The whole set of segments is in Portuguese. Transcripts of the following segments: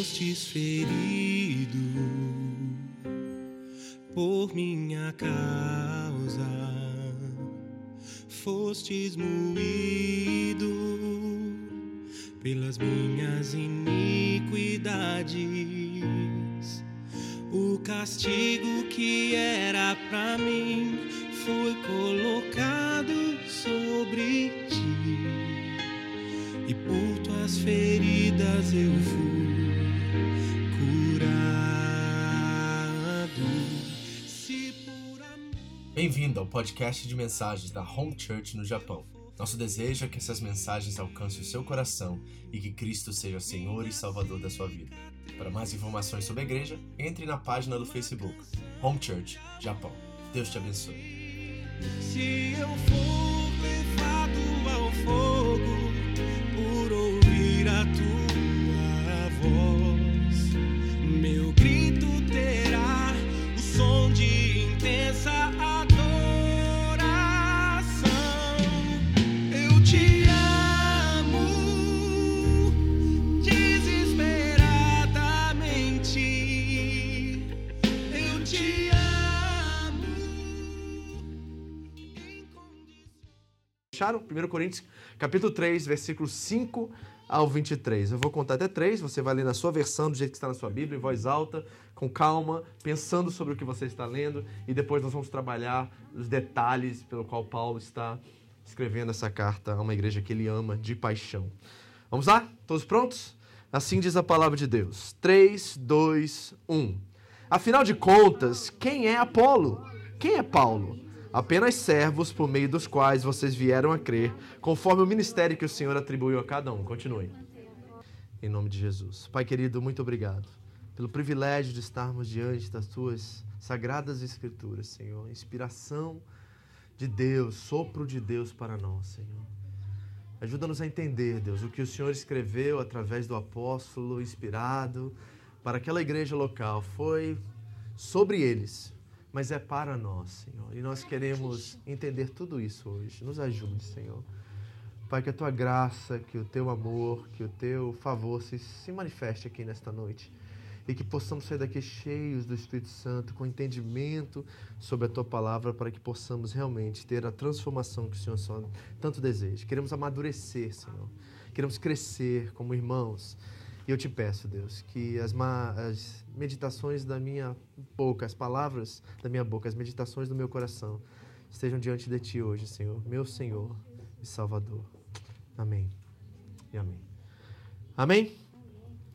fostes ferido por minha causa, fostes moído pelas minhas iniquidades. O castigo que era podcast de mensagens da Home Church no Japão. Nosso desejo é que essas mensagens alcancem o seu coração e que Cristo seja Senhor e Salvador da sua vida. Para mais informações sobre a igreja, entre na página do Facebook Home Church Japão. Deus te abençoe. Acharam? 1 Coríntios, capítulo 3, versículos 5 ao 23. Eu vou contar até 3, você vai ler na sua versão, do jeito que está na sua Bíblia, em voz alta, com calma, pensando sobre o que você está lendo, e depois nós vamos trabalhar os detalhes pelo qual Paulo está escrevendo essa carta a uma igreja que ele ama de paixão. Vamos lá? Todos prontos? Assim diz a palavra de Deus. 3, 2, 1. Afinal de contas, quem é Apolo? Quem é Paulo? Apenas servos por meio dos quais vocês vieram a crer, conforme o ministério que o Senhor atribuiu a cada um. Continue. Em nome de Jesus. Pai querido, muito obrigado pelo privilégio de estarmos diante das tuas sagradas escrituras, Senhor. Inspiração de Deus, sopro de Deus para nós, Senhor. Ajuda-nos a entender, Deus, o que o Senhor escreveu através do apóstolo inspirado para aquela igreja local. Foi sobre eles, mas é para nós, Senhor. E nós queremos entender tudo isso hoje. Nos ajude, Senhor. Pai, que a tua graça, que o teu amor, que o teu favor se, se manifeste aqui nesta noite. E que possamos sair daqui cheios do Espírito Santo, com entendimento sobre a tua palavra, para que possamos realmente ter a transformação que o Senhor só tanto deseja. Queremos amadurecer, Senhor. Queremos crescer como irmãos. E eu te peço, Deus, que as, as meditações da minha boca, as palavras da minha boca, as meditações do meu coração estejam diante de ti hoje, Senhor, meu Senhor e Salvador. Amém. E amém. Amém?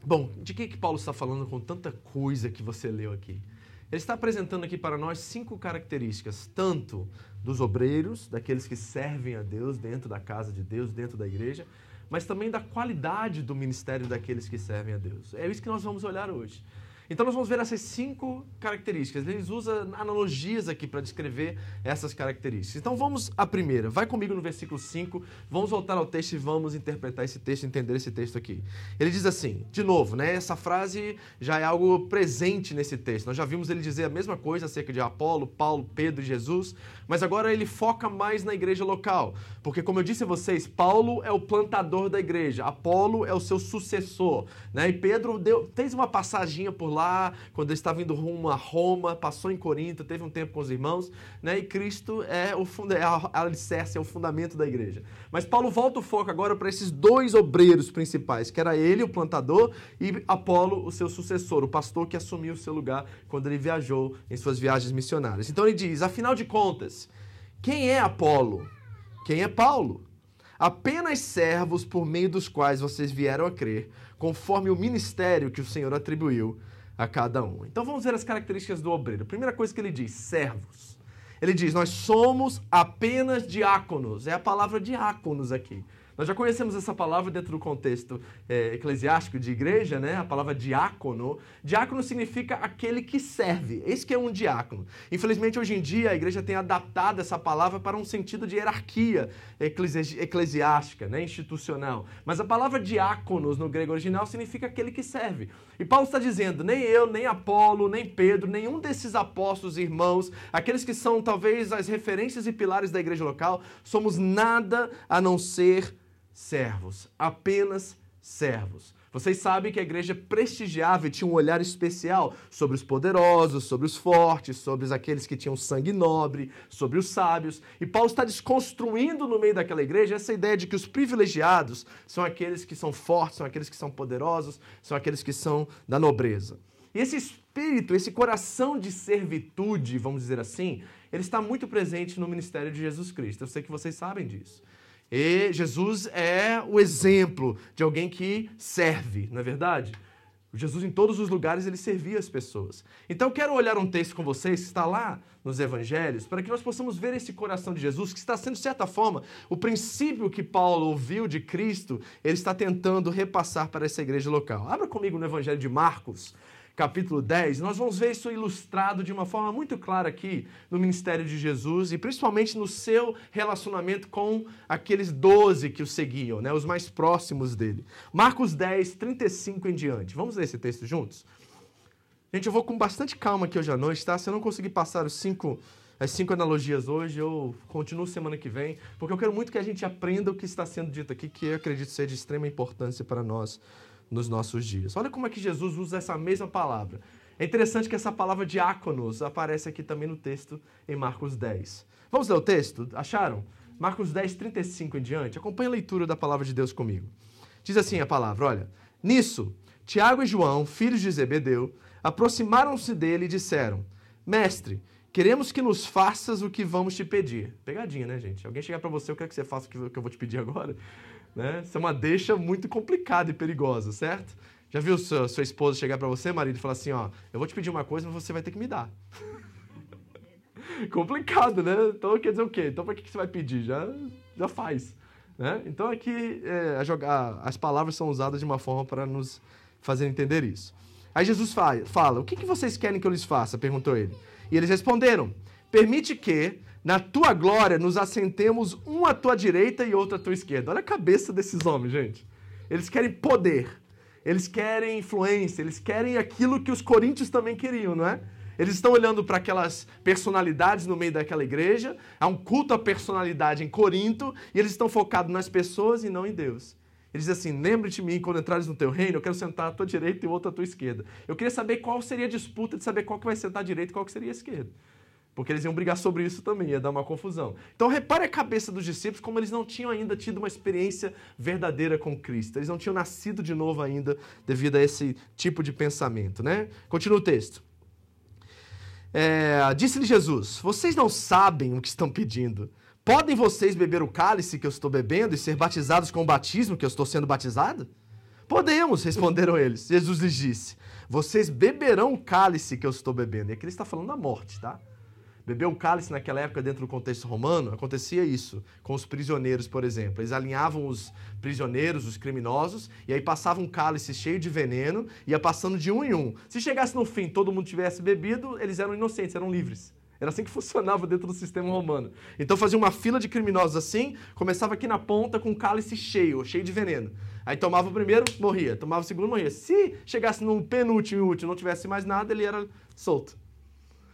Bom, de que, que Paulo está falando com tanta coisa que você leu aqui? Ele está apresentando aqui para nós cinco características, tanto dos obreiros, daqueles que servem a Deus dentro da casa de Deus, dentro da igreja, mas também da qualidade do ministério daqueles que servem a Deus. É isso que nós vamos olhar hoje. Então nós vamos ver essas cinco características. Eles usam analogias aqui para descrever essas características. Então vamos à primeira. Vai comigo no versículo 5. Vamos voltar ao texto e vamos interpretar esse texto, entender esse texto aqui. Ele diz assim, de novo, né? Essa frase já é algo presente nesse texto. Nós já vimos ele dizer a mesma coisa acerca de Apolo, Paulo, Pedro e Jesus, mas agora ele foca mais na igreja local. Porque como eu disse a vocês, Paulo é o plantador da igreja, Apolo é o seu sucessor, né? E Pedro deu, fez uma passaginha por lá, quando ele estava indo rumo a Roma, passou em Corinto, teve um tempo com os irmãos, né? E Cristo é o funda, é a alicerce, é o fundamento da igreja. Mas Paulo volta o foco agora para esses dois obreiros principais, que era ele, o plantador, e Apolo, o seu sucessor, o pastor que assumiu o seu lugar quando ele viajou em suas viagens missionárias. Então ele diz: afinal de contas, quem é Apolo? Quem é Paulo? Apenas servos por meio dos quais vocês vieram a crer, conforme o ministério que o Senhor atribuiu a cada um. Então vamos ver as características do obreiro. Primeira coisa que ele diz: servos. Ele diz: Nós somos apenas diáconos. É a palavra diáconos aqui. Nós já conhecemos essa palavra dentro do contexto é, eclesiástico de igreja, né? A palavra diácono. Diácono significa aquele que serve. Esse que é um diácono. Infelizmente, hoje em dia, a igreja tem adaptado essa palavra para um sentido de hierarquia eclesi- eclesiástica, né? institucional. Mas a palavra diáconos no grego original significa aquele que serve. E Paulo está dizendo: nem eu, nem Apolo, nem Pedro, nenhum desses apóstolos, irmãos, aqueles que são talvez as referências e pilares da igreja local, somos nada a não ser servos, apenas servos. Vocês sabem que a igreja prestigiava e tinha um olhar especial sobre os poderosos, sobre os fortes, sobre aqueles que tinham sangue nobre, sobre os sábios. E Paulo está desconstruindo no meio daquela igreja essa ideia de que os privilegiados são aqueles que são fortes, são aqueles que são poderosos, são aqueles que são da nobreza. E esse espírito, esse coração de servitude, vamos dizer assim, ele está muito presente no ministério de Jesus Cristo. Eu sei que vocês sabem disso. E Jesus é o exemplo de alguém que serve, não é verdade? Jesus, em todos os lugares, ele servia as pessoas. Então, quero olhar um texto com vocês que está lá nos Evangelhos, para que nós possamos ver esse coração de Jesus, que está sendo, de certa forma, o princípio que Paulo ouviu de Cristo, ele está tentando repassar para essa igreja local. Abra comigo no Evangelho de Marcos, capítulo 10, nós vamos ver isso ilustrado de uma forma muito clara aqui no ministério de Jesus e principalmente no seu relacionamento com aqueles doze que o seguiam, né, os mais próximos dele. Marcos 10, 35 em diante. Vamos ler esse texto juntos? Gente, eu vou com bastante calma aqui hoje à noite, tá? Se eu não conseguir passar os cinco, as cinco analogias hoje, eu continuo semana que vem, porque eu quero muito que a gente aprenda o que está sendo dito aqui, que eu acredito ser de extrema importância para nós nos nossos dias. Olha como é que Jesus usa essa mesma palavra. É interessante que essa palavra diáconos aparece aqui também no texto em Marcos 10. Vamos ler o texto? Acharam? Marcos 10, 35 em diante. Acompanhe a leitura da palavra de Deus comigo. Diz assim a palavra: olha. Nisso, Tiago e João, filhos de Zebedeu, aproximaram-se dele e disseram: Mestre, queremos que nos faças o que vamos te pedir. Pegadinha, né, gente? Alguém chegar para você, eu quero que você faça o que eu vou te pedir agora. Né? Isso é uma deixa muito complicada e perigosa, certo? Já viu sua, sua esposa chegar para você, marido, e falar assim, ó, eu vou te pedir uma coisa, mas você vai ter que me dar. Complicado, né? Então quer dizer o quê? Então para que você vai pedir? Já, já faz. Né? Então aqui é, jogar, as palavras são usadas de uma forma para nos fazer entender isso. Aí Jesus fala, fala, o que, que vocês querem que eu lhes faça? Perguntou ele. E eles responderam, permite que, na tua glória nos assentemos um à tua direita e outro à tua esquerda. Olha a cabeça desses homens, gente. Eles querem poder, eles querem influência, eles querem aquilo que os coríntios também queriam, não é? Eles estão olhando para aquelas personalidades no meio daquela igreja, há um culto à personalidade em Corinto, e eles estão focados nas pessoas e não em Deus. Eles dizem assim: lembre-te de mim quando entrares no teu reino, eu quero sentar à tua direita e o outro à tua esquerda. Eu queria saber qual seria a disputa de saber qual que vai sentar à direita e qual que seria a esquerda. Porque eles iam brigar sobre isso também, ia dar uma confusão. Então repare a cabeça dos discípulos como eles não tinham ainda tido uma experiência verdadeira com Cristo. Eles não tinham nascido de novo ainda devido a esse tipo de pensamento, né? Continua o texto. É, Disse-lhe Jesus: Vocês não sabem o que estão pedindo. Podem vocês beber o cálice que eu estou bebendo e ser batizados com o batismo que eu estou sendo batizado? Podemos, responderam eles. Jesus lhes disse: Vocês beberão o cálice que eu estou bebendo. E aqui ele está falando da morte, tá? Beber um cálice naquela época, dentro do contexto romano, acontecia isso com os prisioneiros, por exemplo. Eles alinhavam os prisioneiros, os criminosos, e aí passavam um cálice cheio de veneno, ia passando de um em um. Se chegasse no fim todo mundo tivesse bebido, eles eram inocentes, eram livres. Era assim que funcionava dentro do sistema romano. Então fazia uma fila de criminosos assim, começava aqui na ponta com um cálice cheio, cheio de veneno. Aí tomava o primeiro, morria. Tomava o segundo, morria. Se chegasse no penúltimo e último não tivesse mais nada, ele era solto.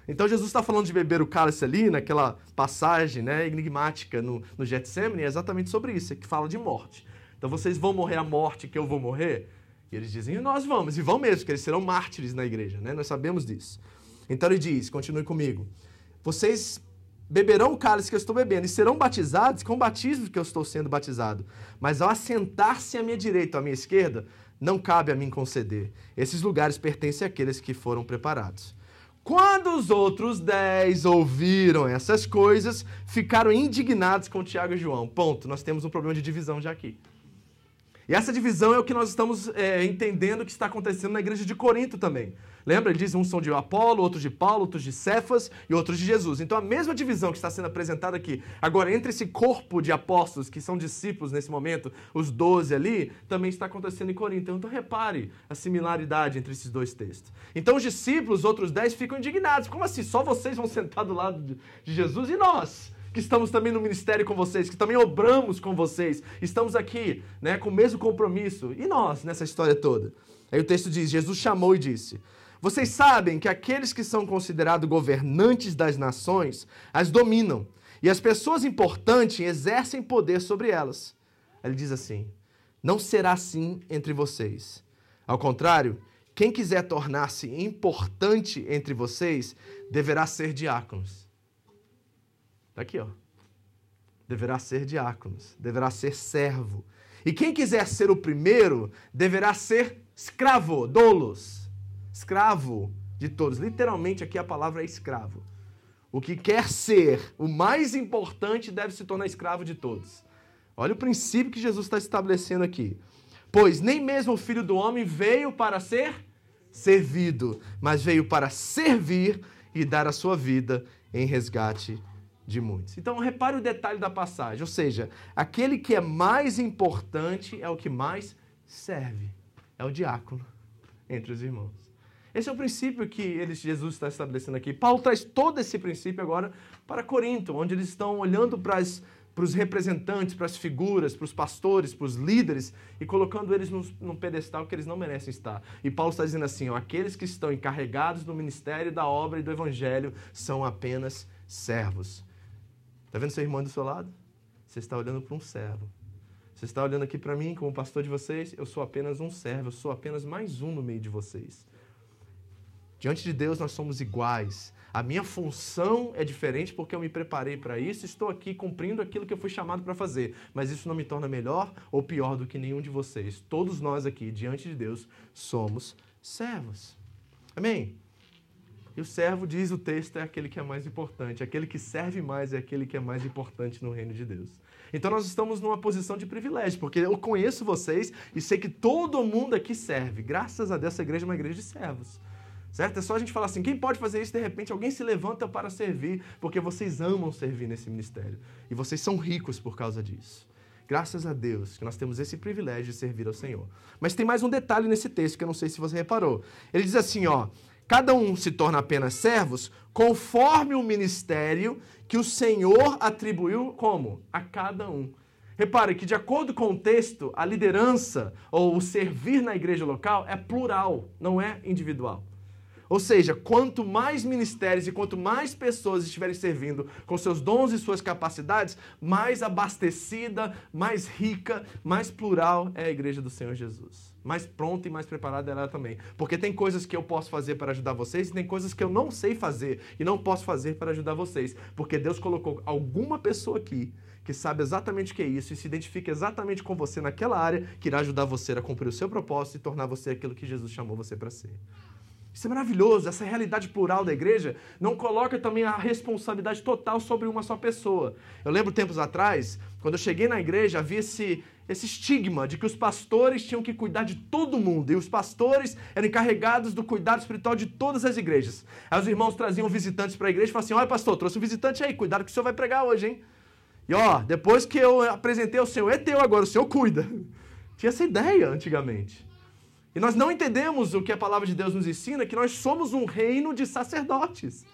Então Jesus está falando de beber o cálice ali, naquela passagem né, enigmática no, no Getsemane, é exatamente sobre isso, é que fala de morte. Então vocês vão morrer a morte que eu vou morrer? E eles dizem, nós vamos, e vão mesmo, porque eles serão mártires na igreja, né? Nós sabemos disso. Então ele diz, continue comigo, vocês beberão o cálice que eu estou bebendo e serão batizados com o batismo que eu estou sendo batizado. Mas ao assentar-se à minha direita ou à minha esquerda, não cabe a mim conceder. Esses lugares pertencem àqueles que foram preparados. Quando os outros dez ouviram essas coisas, ficaram indignados com Tiago e João. Ponto. Nós temos um problema de divisão já aqui. E essa divisão é o que nós estamos é, entendendo que está acontecendo na igreja de Corinto também. Lembra? Ele diz: uns são de Apolo, outros de Paulo, outros de Cefas e outros de Jesus. Então a mesma divisão que está sendo apresentada aqui, agora entre esse corpo de apóstolos que são discípulos nesse momento, os doze ali, também está acontecendo em Corinto. Então repare a similaridade entre esses dois textos. Então os discípulos, os outros dez, ficam indignados. Como assim? Só vocês vão sentar do lado de Jesus e nós? Que estamos também no ministério com vocês, que também obramos com vocês, estamos aqui, né, com o mesmo compromisso. E nós nessa história toda? Aí o texto diz: Jesus chamou e disse: vocês sabem que aqueles que são considerados governantes das nações as dominam, e as pessoas importantes exercem poder sobre elas. Ele diz assim: Não será assim entre vocês. Ao contrário, quem quiser tornar-se importante entre vocês deverá ser diáconos. Está aqui, ó. Deverá ser diáconos, deverá ser servo. E quem quiser ser o primeiro deverá ser escravo, dolos. Escravo de todos. Literalmente aqui a palavra é escravo. O que quer ser o mais importante deve se tornar escravo de todos. Olha o princípio que Jesus está estabelecendo aqui. Pois nem mesmo o filho do homem veio para ser servido, mas veio para servir e dar a sua vida em resgate de muitos. Então repare o detalhe da passagem, ou seja, aquele que é mais importante é o que mais serve, é o diácono entre os irmãos. Esse é o princípio que eles, Jesus está estabelecendo aqui. Paulo traz todo esse princípio agora para Corinto, onde eles estão olhando para as para os representantes, para as figuras, para os pastores, para os líderes e colocando eles num, num, pedestal que eles não merecem estar. E Paulo está dizendo assim: ó, aqueles que estão encarregados do ministério da obra e do evangelho são apenas servos. Está vendo seu irmão do seu lado? Você está olhando para um servo. Você está olhando aqui para mim como pastor de vocês? Eu sou apenas um servo, eu sou apenas mais um no meio de vocês. Diante de Deus nós somos iguais. A minha função é diferente porque eu me preparei para isso, estou aqui cumprindo aquilo que eu fui chamado para fazer. Mas isso não me torna melhor ou pior do que nenhum de vocês. Todos nós aqui, diante de Deus, somos servos. Amém? E o servo, diz o texto, é aquele que é mais importante. Aquele que serve mais é aquele que é mais importante no reino de Deus. Então nós estamos numa posição de privilégio, porque eu conheço vocês e sei que todo mundo aqui serve. Graças a Deus, essa igreja é uma igreja de servos. Certo? É só a gente falar assim: quem pode fazer isso? De repente alguém se levanta para servir, porque vocês amam servir nesse ministério. E vocês são ricos por causa disso. Graças a Deus que nós temos esse privilégio de servir ao Senhor. Mas tem mais um detalhe nesse texto que eu não sei se você reparou. Ele diz assim: ó, cada um se torna apenas servos conforme o ministério que o Senhor atribuiu como? A cada um. Repare que, de acordo com o texto, a liderança ou o servir na igreja local é plural, não é individual. Ou seja, quanto mais ministérios e quanto mais pessoas estiverem servindo com seus dons e suas capacidades, mais abastecida, mais rica, mais plural é a igreja do Senhor Jesus. Mais pronta e mais preparada ela também. Porque tem coisas que eu posso fazer para ajudar vocês e tem coisas que eu não sei fazer e não posso fazer para ajudar vocês. Porque Deus colocou alguma pessoa aqui que sabe exatamente o que é isso e se identifica exatamente com você naquela área que irá ajudar você a cumprir o seu propósito e tornar você aquilo que Jesus chamou você para ser. Isso é maravilhoso. Essa realidade plural da igreja não coloca também a responsabilidade total sobre uma só pessoa. Eu lembro tempos atrás, quando eu cheguei na igreja, havia esse, esse estigma de que os pastores tinham que cuidar de todo mundo e os pastores eram encarregados do cuidado espiritual de todas as igrejas. Aí os irmãos traziam visitantes para a igreja e falavam assim: Olha, pastor, trouxe um visitante aí, cuidado que o senhor vai pregar hoje, hein? E ó, depois que eu apresentei ao senhor, é teu agora, o senhor cuida. Tinha essa ideia antigamente. E nós não entendemos o que a palavra de Deus nos ensina, que nós somos um reino de sacerdotes.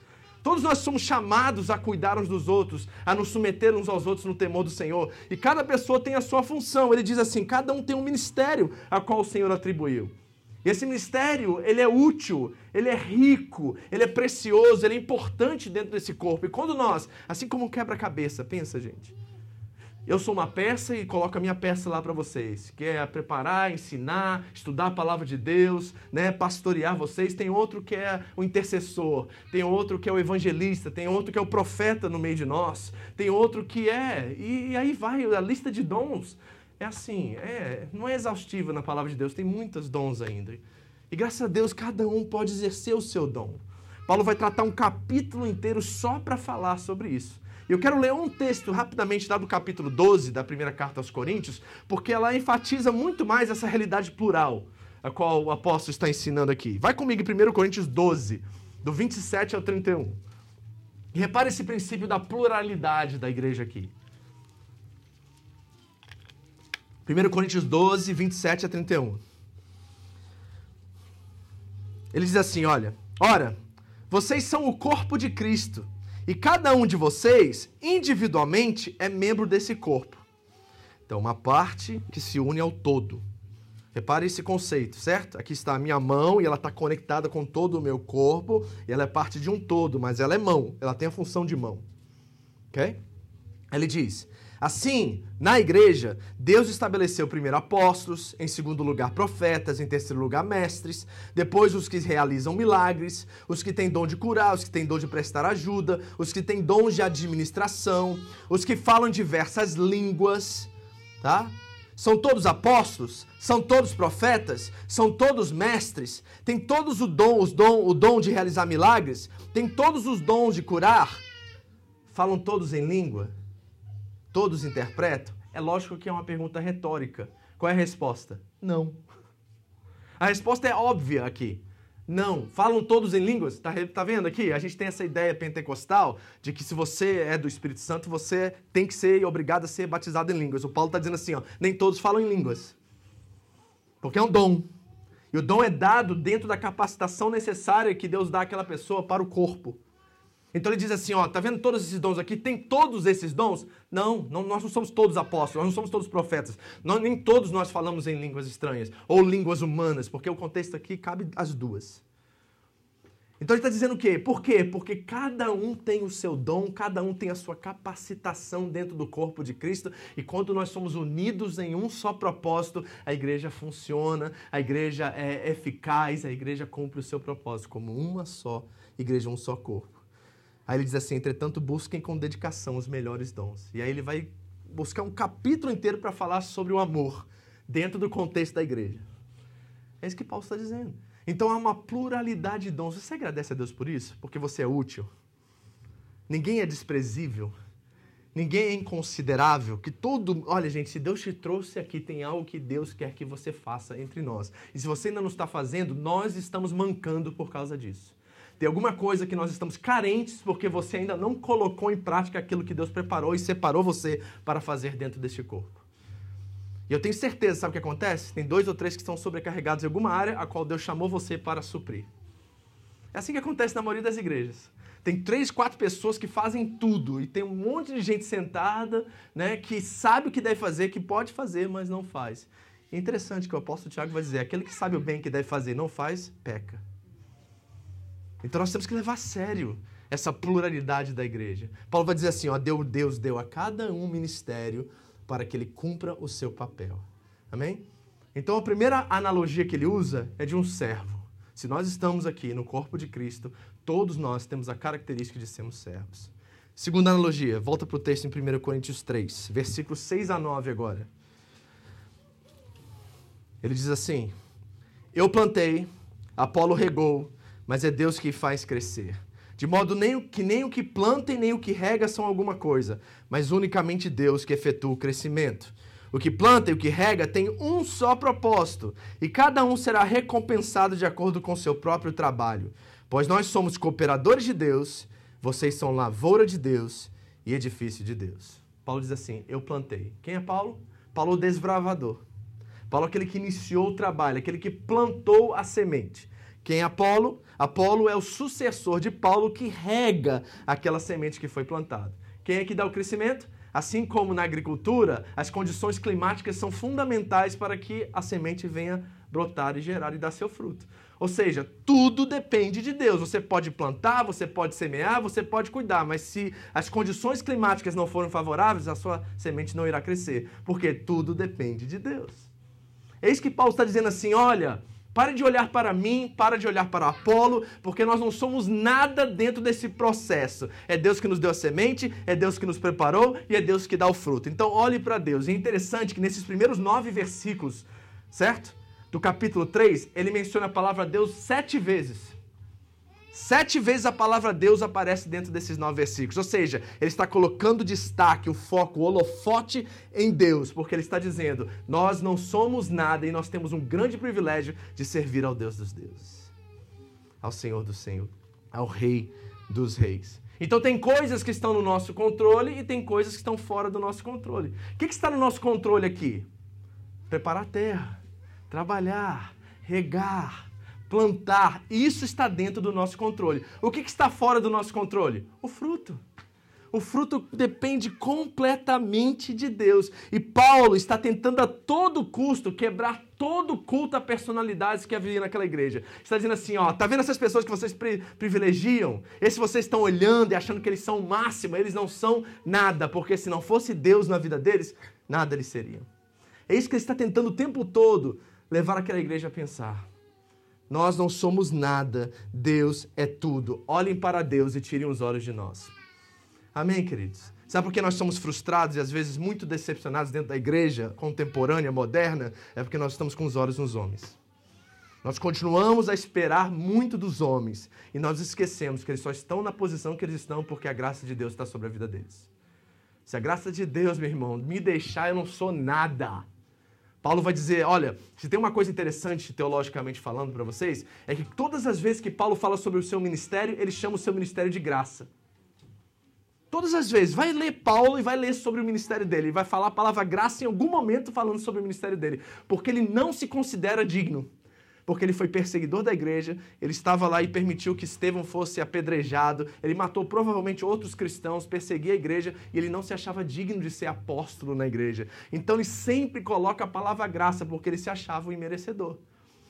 Todos nós somos chamados a cuidar uns dos outros, a nos submeter uns aos outros no temor do Senhor. E cada pessoa tem a sua função. Ele diz assim: cada um tem um ministério a qual o Senhor atribuiu. E esse ministério, ele é útil, ele é rico, ele é precioso, ele é importante dentro desse corpo. E quando nós, assim como um quebra-cabeça, pensa, gente, eu sou uma peça e coloco a minha peça lá para vocês, que é preparar, ensinar, estudar a palavra de Deus, né, pastorear vocês. Tem outro que é o intercessor, tem outro que é o evangelista, tem outro que é o profeta no meio de nós, tem outro que é. E, e aí vai, a lista de dons é assim, é, não é exaustiva na palavra de Deus, tem muitos dons ainda. E graças a Deus cada um pode exercer o seu dom. Paulo vai tratar um capítulo inteiro só para falar sobre isso. Eu quero ler um texto rapidamente lá do capítulo 12 da primeira carta aos Coríntios, porque ela enfatiza muito mais essa realidade plural, a qual o apóstolo está ensinando aqui. Vai comigo em 1 Coríntios 12, do 27 ao 31. E repare esse princípio da pluralidade da igreja aqui. 1 Coríntios 12, 27 a 31. Ele diz assim: Olha, ora, vocês são o corpo de Cristo e cada um de vocês, individualmente, é membro desse corpo. Então, uma parte que se une ao todo. Repare esse conceito, certo? Aqui está a minha mão e ela está conectada com todo o meu corpo. E ela é parte de um todo, mas ela é mão. Ela tem a função de mão. Ok? Ele diz: Assim, na igreja, Deus estabeleceu primeiro apóstolos, em segundo lugar profetas, em terceiro lugar mestres, depois os que realizam milagres, os que têm dom de curar, os que têm dom de prestar ajuda, os que têm dom de administração, os que falam diversas línguas, tá? São todos apóstolos? São todos profetas? São todos mestres? Tem todos o dom, os dom, o dom de realizar milagres? Tem todos os dons de curar? Falam todos em língua? Todos interpretam? É lógico que é uma pergunta retórica. Qual é a resposta? Não. A resposta é óbvia aqui. Não. Falam todos em línguas? Tá, tá vendo aqui? A gente tem essa ideia pentecostal de que se você é do Espírito Santo, você tem que ser obrigado a ser batizado em línguas. O Paulo está dizendo assim, ó, nem todos falam em línguas. Porque é um dom. E o dom é dado dentro da capacitação necessária que Deus dá àquela pessoa para o corpo. Então ele diz assim, ó, tá vendo todos esses dons aqui? Tem todos esses dons? Não, não nós não somos todos apóstolos, nós não somos todos profetas. Nós, nem todos nós falamos em línguas estranhas ou línguas humanas, porque o contexto aqui cabe as duas. Então ele está dizendo o quê? Por quê? Porque cada um tem o seu dom, cada um tem a sua capacitação dentro do corpo de Cristo, e quando nós somos unidos em um só propósito, a igreja funciona, a igreja é eficaz, a igreja cumpre o seu propósito como uma só igreja, um só corpo. Aí ele diz assim: entretanto, busquem com dedicação os melhores dons. E aí ele vai buscar um capítulo inteiro para falar sobre o amor dentro do contexto da igreja. É isso que Paulo está dizendo. Então há uma pluralidade de dons. Você agradece a Deus por isso? Porque você é útil. Ninguém é desprezível. Ninguém é inconsiderável. Que todo. Olha, gente, se Deus te trouxe aqui, tem algo que Deus quer que você faça entre nós. E se você ainda não está fazendo, nós estamos mancando por causa disso. Tem alguma coisa que nós estamos carentes porque você ainda não colocou em prática aquilo que Deus preparou e separou você para fazer dentro deste corpo. E eu tenho certeza, sabe o que acontece? Tem dois ou três que estão sobrecarregados em alguma área a qual Deus chamou você para suprir. É assim que acontece na maioria das igrejas. Tem três, quatro pessoas que fazem tudo e tem um monte de gente sentada, né, que sabe o que deve fazer, que pode fazer, mas não faz. É interessante que o apóstolo Tiago vai dizer: aquele que sabe o bem que deve fazer e não faz, peca. Então nós temos que levar a sério essa pluralidade da igreja. Paulo vai dizer assim: ó, Deus deu a cada um ministério para que ele cumpra o seu papel. Amém? Então a primeira analogia que ele usa é de um servo. Se nós estamos aqui no corpo de Cristo, todos nós temos a característica de sermos servos. Segunda analogia, volta para o texto em 1 Coríntios 3, versículos 6 a 9 agora. Ele diz assim: Eu plantei, Apolo regou, mas é Deus que faz crescer. De modo nem, que nem o que planta e nem o que rega são alguma coisa, mas unicamente Deus que efetua o crescimento. O que planta e o que rega tem um só propósito, e cada um será recompensado de acordo com seu próprio trabalho. Pois nós somos cooperadores de Deus, vocês são lavoura de Deus e edifício de Deus. Paulo diz assim: Eu plantei. Quem é Paulo? Paulo o desbravador. Paulo aquele que iniciou o trabalho, aquele que plantou a semente. Quem é Apolo? Apolo é o sucessor de Paulo que rega aquela semente que foi plantada. Quem é que dá o crescimento? Assim como na agricultura, as condições climáticas são fundamentais para que a semente venha brotar e gerar e dar seu fruto. Ou seja, tudo depende de Deus. Você pode plantar, você pode semear, você pode cuidar, mas se as condições climáticas não forem favoráveis, a sua semente não irá crescer, porque tudo depende de Deus. Eis que Paulo está dizendo assim: olha, Pare de olhar para mim, para de olhar para Apolo, porque nós não somos nada dentro desse processo. É Deus que nos deu a semente, é Deus que nos preparou e é Deus que dá o fruto. Então olhe para Deus. E é interessante que nesses primeiros nove versículos, certo? Do capítulo 3, ele menciona a palavra Deus sete vezes. Sete vezes a palavra Deus aparece dentro desses nove versículos. Ou seja, ele está colocando destaque, o foco, o holofote em Deus, porque ele está dizendo: nós não somos nada e nós temos um grande privilégio de servir ao Deus dos deuses, ao Senhor do Senhor, ao Rei dos Reis. Então tem coisas que estão no nosso controle e tem coisas que estão fora do nosso controle. O que, que está no nosso controle aqui? Preparar a terra, trabalhar, regar, plantar, isso está dentro do nosso controle. O que, que está fora do nosso controle? O fruto. O fruto depende completamente de Deus. E Paulo está tentando a todo custo quebrar todo culto a personalidades que havia naquela igreja. Está dizendo assim, ó, tá vendo essas pessoas que vocês pri privilegiam? Esses vocês estão olhando e achando que eles são o máximo, eles não são nada, porque se não fosse Deus na vida deles, nada eles seriam. É isso que ele está tentando o tempo todo levar aquela igreja a pensar. Nós não somos nada, Deus é tudo. Olhem para Deus e tirem os olhos de nós. Amém, queridos? Sabe por que nós somos frustrados e às vezes muito decepcionados dentro da igreja contemporânea, moderna? É porque nós estamos com os olhos nos homens. Nós continuamos a esperar muito dos homens e nós esquecemos que eles só estão na posição que eles estão porque a graça de Deus está sobre a vida deles. Se a graça de Deus, meu irmão, me deixar, eu não sou nada. Paulo vai dizer, olha, se tem uma coisa interessante teologicamente falando para vocês, é que todas as vezes que Paulo fala sobre o seu ministério, ele chama o seu ministério de graça. Todas as vezes, vai ler Paulo e vai ler sobre o ministério dele, vai falar a palavra graça em algum momento falando sobre o ministério dele, porque ele não se considera digno porque ele foi perseguidor da igreja, ele estava lá e permitiu que Estevão fosse apedrejado, ele matou provavelmente outros cristãos, perseguia a igreja e ele não se achava digno de ser apóstolo na igreja. Então ele sempre coloca a palavra graça, porque ele se achava um imerecedor.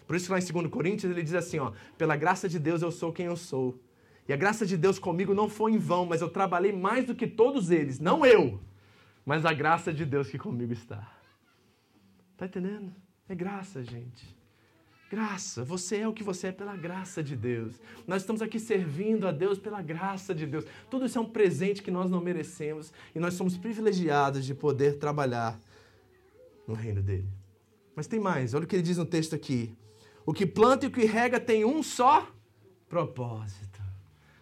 Por isso lá em 2 Coríntios ele diz assim, ó, pela graça de Deus eu sou quem eu sou. E a graça de Deus comigo não foi em vão, mas eu trabalhei mais do que todos eles, não eu, mas a graça de Deus que comigo está. Tá entendendo? É graça, gente. Graça, você é o que você é pela graça de Deus. Nós estamos aqui servindo a Deus pela graça de Deus. Tudo isso é um presente que nós não merecemos e nós somos privilegiados de poder trabalhar no reino dele. Mas tem mais, olha o que ele diz no texto aqui. O que planta e o que rega tem um só propósito.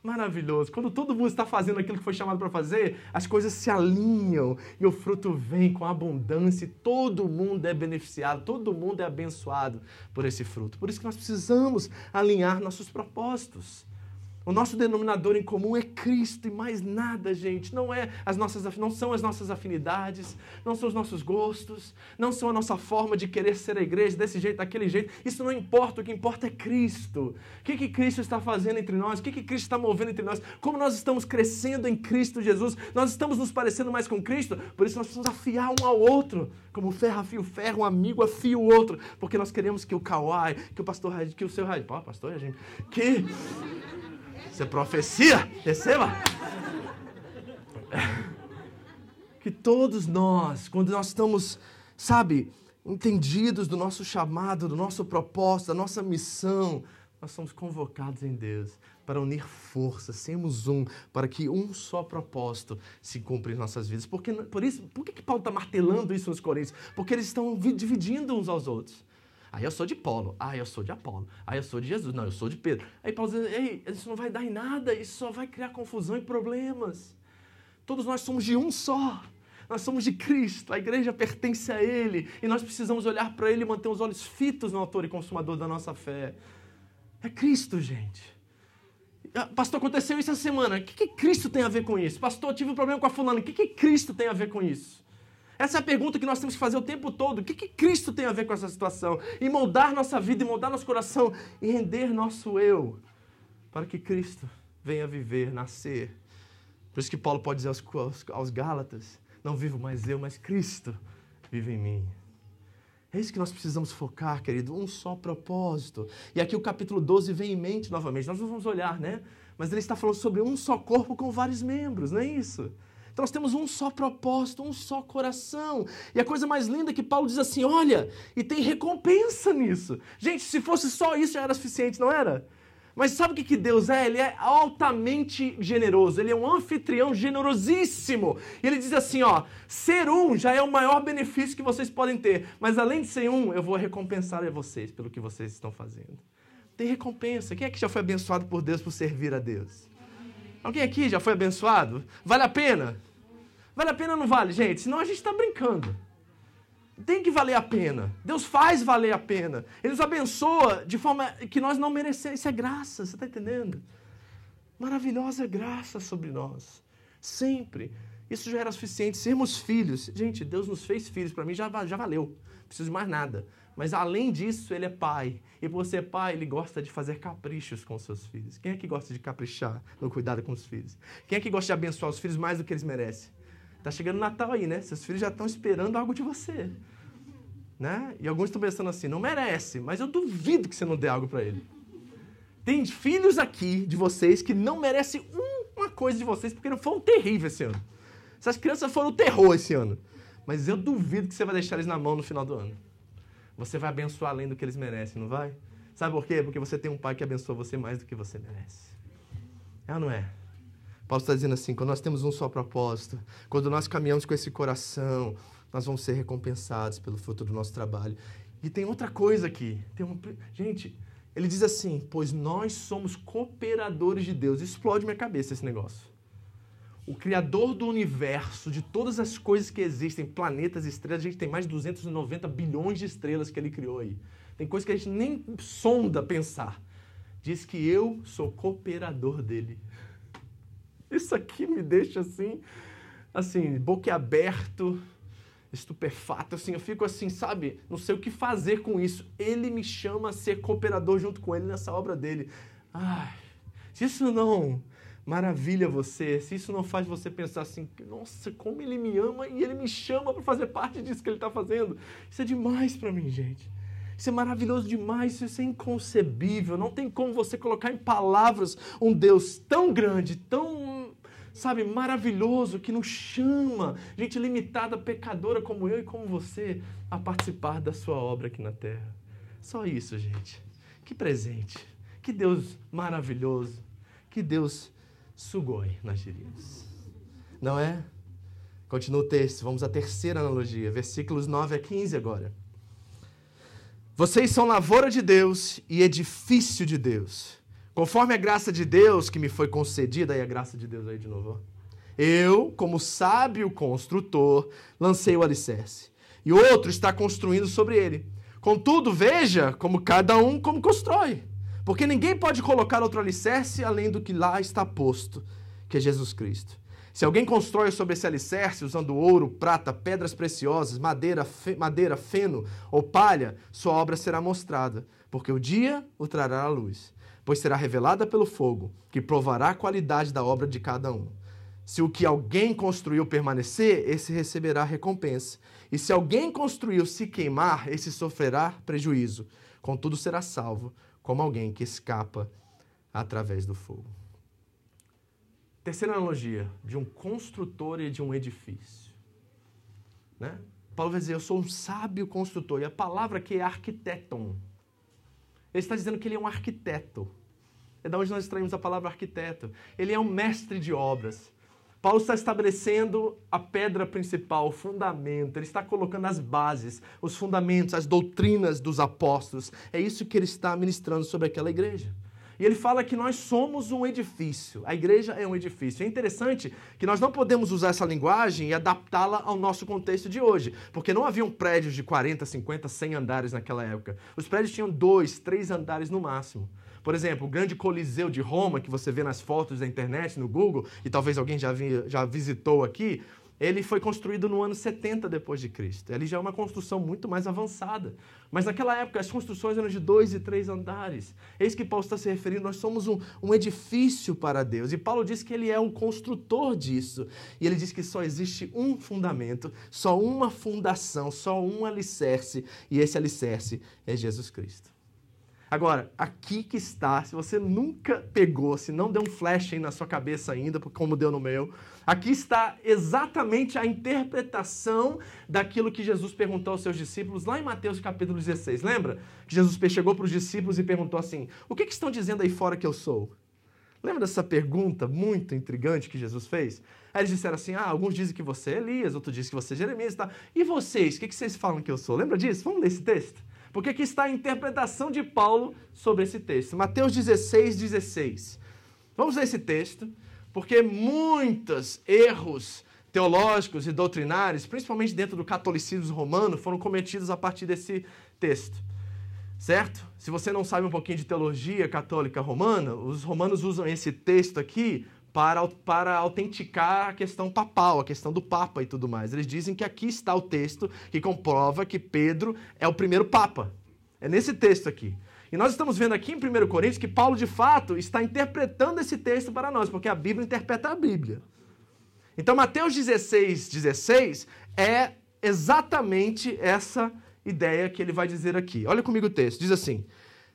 Maravilhoso. Quando todo mundo está fazendo aquilo que foi chamado para fazer, as coisas se alinham e o fruto vem com abundância e todo mundo é beneficiado, todo mundo é abençoado por esse fruto. Por isso que nós precisamos alinhar nossos propósitos. O nosso denominador em comum é Cristo e mais nada, gente. Não é as nossas não são as nossas afinidades, não são os nossos gostos, não são a nossa forma de querer ser a igreja desse jeito, daquele jeito. Isso não importa, o que importa é Cristo. O que, que Cristo está fazendo entre nós? O que, que Cristo está movendo entre nós? Como nós estamos crescendo em Cristo Jesus? Nós estamos nos parecendo mais com Cristo, por isso nós precisamos afiar um ao outro. Como ferro afia o ferro, um amigo afia o outro. Porque nós queremos que o Kawai, que o pastor que o seu Pô, pastor, gente, que isso é profecia. Receba. Que todos nós, quando nós estamos, sabe, entendidos do nosso chamado, do nosso propósito, da nossa missão, nós somos convocados em Deus para unir forças, sermos um, para que um só propósito se cumpra em nossas vidas. Porque, por isso, por que, que Paulo está martelando isso nos Coríntios? Porque eles estão dividindo uns aos outros. Aí eu sou de Paulo. Ah, eu sou de Apolo. Ah, eu sou de Jesus. Não, eu sou de Pedro. Aí Paulo diz, ei, isso não vai dar em nada, isso só vai criar confusão e problemas. Todos nós somos de um só. Nós somos de Cristo, a igreja pertence a Ele e nós precisamos olhar para Ele e manter os olhos fitos no autor e consumador da nossa fé. É Cristo, gente. Ah, pastor, aconteceu isso essa semana. O que, que Cristo tem a ver com isso? Pastor, tive um problema com a fulana. O que, que Cristo tem a ver com isso? Essa é a pergunta que nós temos que fazer o tempo todo. O que, que Cristo tem a ver com essa situação? E moldar nossa vida, e moldar nosso coração, e render nosso eu, para que Cristo venha viver, nascer. Por isso que Paulo pode dizer aos, aos, aos Gálatas: Não vivo mais eu, mas Cristo vive em mim. É isso que nós precisamos focar, querido, um só propósito. E aqui o capítulo 12 vem em mente novamente. Nós não vamos olhar, né? Mas ele está falando sobre um só corpo com vários membros, não é isso? Então nós temos um só propósito, um só coração. E a coisa mais linda é que Paulo diz assim: olha, e tem recompensa nisso. Gente, se fosse só isso já era suficiente, não era? Mas sabe o que Deus é? Ele é altamente generoso, ele é um anfitrião generosíssimo. E ele diz assim: ó, ser um já é o maior benefício que vocês podem ter, mas além de ser um, eu vou recompensar a vocês pelo que vocês estão fazendo. Tem recompensa. Quem é que já foi abençoado por Deus por servir a Deus? Alguém aqui já foi abençoado? Vale a pena? Vale a pena ou não vale, gente? Senão a gente está brincando. Tem que valer a pena. Deus faz valer a pena. Ele nos abençoa de forma que nós não merecemos. Isso é graça, você está entendendo? Maravilhosa graça sobre nós. Sempre. Isso já era suficiente. Sermos filhos. Gente, Deus nos fez filhos. Para mim já, já valeu. Não preciso de mais nada. Mas além disso, ele é pai. E por ser pai, ele gosta de fazer caprichos com seus filhos. Quem é que gosta de caprichar no cuidado com os filhos? Quem é que gosta de abençoar os filhos mais do que eles merecem? Tá chegando Natal aí, né? Seus filhos já estão esperando algo de você. Né? E alguns estão pensando assim, não merece, mas eu duvido que você não dê algo para ele. Tem filhos aqui de vocês que não merecem uma coisa de vocês porque não foram terríveis esse ano. Essas crianças foram terror esse ano. Mas eu duvido que você vai deixar eles na mão no final do ano. Você vai abençoar além do que eles merecem, não vai? Sabe por quê? Porque você tem um pai que abençoa você mais do que você merece. É ou não é? Paulo está dizendo assim: quando nós temos um só propósito, quando nós caminhamos com esse coração, nós vamos ser recompensados pelo fruto do nosso trabalho. E tem outra coisa aqui. Tem uma... Gente, ele diz assim: pois nós somos cooperadores de Deus. Explode minha cabeça esse negócio. O Criador do universo, de todas as coisas que existem, planetas, estrelas, a gente tem mais de 290 bilhões de estrelas que ele criou aí. Tem coisas que a gente nem sonda pensar. Diz que eu sou cooperador dele. Isso aqui me deixa assim, assim, boquiaberto, estupefato, assim, eu fico assim, sabe, não sei o que fazer com isso. Ele me chama a ser cooperador junto com ele nessa obra dele. Ai, se isso não maravilha você, se isso não faz você pensar assim, nossa, como ele me ama e ele me chama para fazer parte disso que ele está fazendo. Isso é demais para mim, gente. Isso é maravilhoso demais, isso é inconcebível. Não tem como você colocar em palavras um Deus tão grande, tão, sabe, maravilhoso, que nos chama, gente limitada, pecadora como eu e como você, a participar da sua obra aqui na terra. Só isso, gente. Que presente. Que Deus maravilhoso. Que Deus sugoi, nós diríamos. Não é? Continua o texto, vamos à terceira analogia, versículos 9 a 15 agora. Vocês são lavoura de Deus e edifício de Deus. Conforme a graça de Deus que me foi concedida, e a graça de Deus aí de novo. Eu, como sábio construtor, lancei o alicerce, e outro está construindo sobre ele. Contudo, veja como cada um como constrói. Porque ninguém pode colocar outro alicerce além do que lá está posto, que é Jesus Cristo. Se alguém constrói sobre esse alicerce usando ouro, prata, pedras preciosas, madeira, fe, madeira, feno ou palha, sua obra será mostrada, porque o dia o trará à luz, pois será revelada pelo fogo, que provará a qualidade da obra de cada um. Se o que alguém construiu permanecer, esse receberá recompensa. E se alguém construiu se queimar, esse sofrerá prejuízo. Contudo, será salvo, como alguém que escapa através do fogo. Terceira analogia, de um construtor e de um edifício. Né? Paulo vai dizer, eu sou um sábio construtor, e a palavra aqui é arquiteton. Ele está dizendo que ele é um arquiteto. É da onde nós extraímos a palavra arquiteto. Ele é um mestre de obras. Paulo está estabelecendo a pedra principal, o fundamento, ele está colocando as bases, os fundamentos, as doutrinas dos apóstolos. É isso que ele está ministrando sobre aquela igreja. E ele fala que nós somos um edifício. A igreja é um edifício. É interessante que nós não podemos usar essa linguagem e adaptá-la ao nosso contexto de hoje, porque não haviam prédios de 40, 50, 100 andares naquela época. Os prédios tinham dois, três andares no máximo. Por exemplo, o grande Coliseu de Roma, que você vê nas fotos da internet, no Google, e talvez alguém já, vi, já visitou aqui, ele foi construído no ano 70 depois de Cristo. Ele já é uma construção muito mais avançada. Mas naquela época as construções eram de dois e três andares. Isso que Paulo está se referindo. Nós somos um, um edifício para Deus. E Paulo diz que ele é o construtor disso. E ele diz que só existe um fundamento, só uma fundação, só um alicerce. E esse alicerce é Jesus Cristo. Agora, aqui que está, se você nunca pegou, se não deu um flash aí na sua cabeça ainda, como deu no meu, aqui está exatamente a interpretação daquilo que Jesus perguntou aos seus discípulos lá em Mateus capítulo 16. Lembra? Que Jesus chegou para os discípulos e perguntou assim: O que, que estão dizendo aí fora que eu sou? Lembra dessa pergunta muito intrigante que Jesus fez? Aí eles disseram assim: ah, alguns dizem que você é Elias, outros dizem que você é Jeremias e tal. E vocês, o que, que vocês falam que eu sou? Lembra disso? Vamos ler esse texto? Porque aqui está a interpretação de Paulo sobre esse texto. Mateus 16, 16. Vamos ler esse texto, porque muitos erros teológicos e doutrinários, principalmente dentro do catolicismo romano, foram cometidos a partir desse texto. Certo? Se você não sabe um pouquinho de teologia católica romana, os romanos usam esse texto aqui para, para autenticar a questão papal, a questão do Papa e tudo mais. Eles dizem que aqui está o texto que comprova que Pedro é o primeiro Papa. É nesse texto aqui. E nós estamos vendo aqui em 1 Coríntios que Paulo, de fato, está interpretando esse texto para nós, porque a Bíblia interpreta a Bíblia. Então, Mateus 16, 16 é exatamente essa ideia que ele vai dizer aqui. Olha comigo o texto. Diz assim: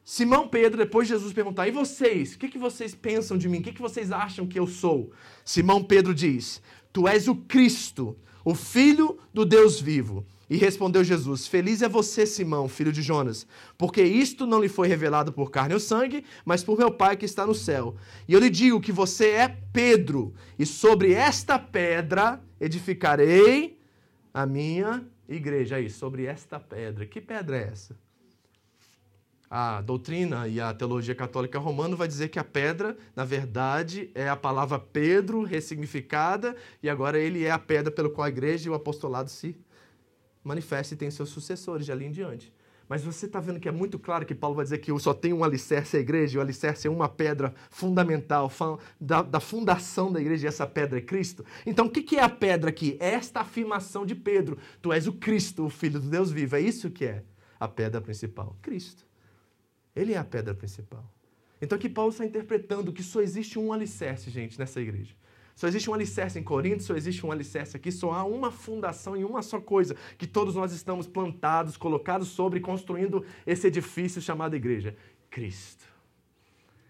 Simão Pedro, depois de Jesus perguntar, e vocês? O que, que vocês pensam de mim? O que, que vocês acham que eu sou? Simão Pedro diz: Tu és o Cristo, o Filho do Deus vivo. E respondeu Jesus: Feliz é você, Simão, filho de Jonas, porque isto não lhe foi revelado por carne ou sangue, mas por meu Pai que está no céu. E eu lhe digo que você é Pedro, e sobre esta pedra edificarei a minha igreja. Aí, sobre esta pedra. Que pedra é essa? a doutrina e a teologia católica romana vai dizer que a pedra, na verdade, é a palavra Pedro ressignificada e agora ele é a pedra pelo qual a igreja e o apostolado se manifesta e tem seus sucessores de ali em diante. Mas você está vendo que é muito claro que Paulo vai dizer que só tem um alicerce a igreja, e o alicerce é uma pedra fundamental da, da fundação da igreja, e essa pedra é Cristo. Então, o que, que é a pedra aqui? É esta afirmação de Pedro: Tu és o Cristo, o Filho do Deus vivo. É isso que é a pedra principal: Cristo. Ele é a pedra principal. Então aqui Paulo está interpretando que só existe um alicerce, gente, nessa igreja. Só existe um alicerce em Corinto, só existe um alicerce aqui, só há uma fundação em uma só coisa, que todos nós estamos plantados, colocados sobre, construindo esse edifício chamado igreja: Cristo.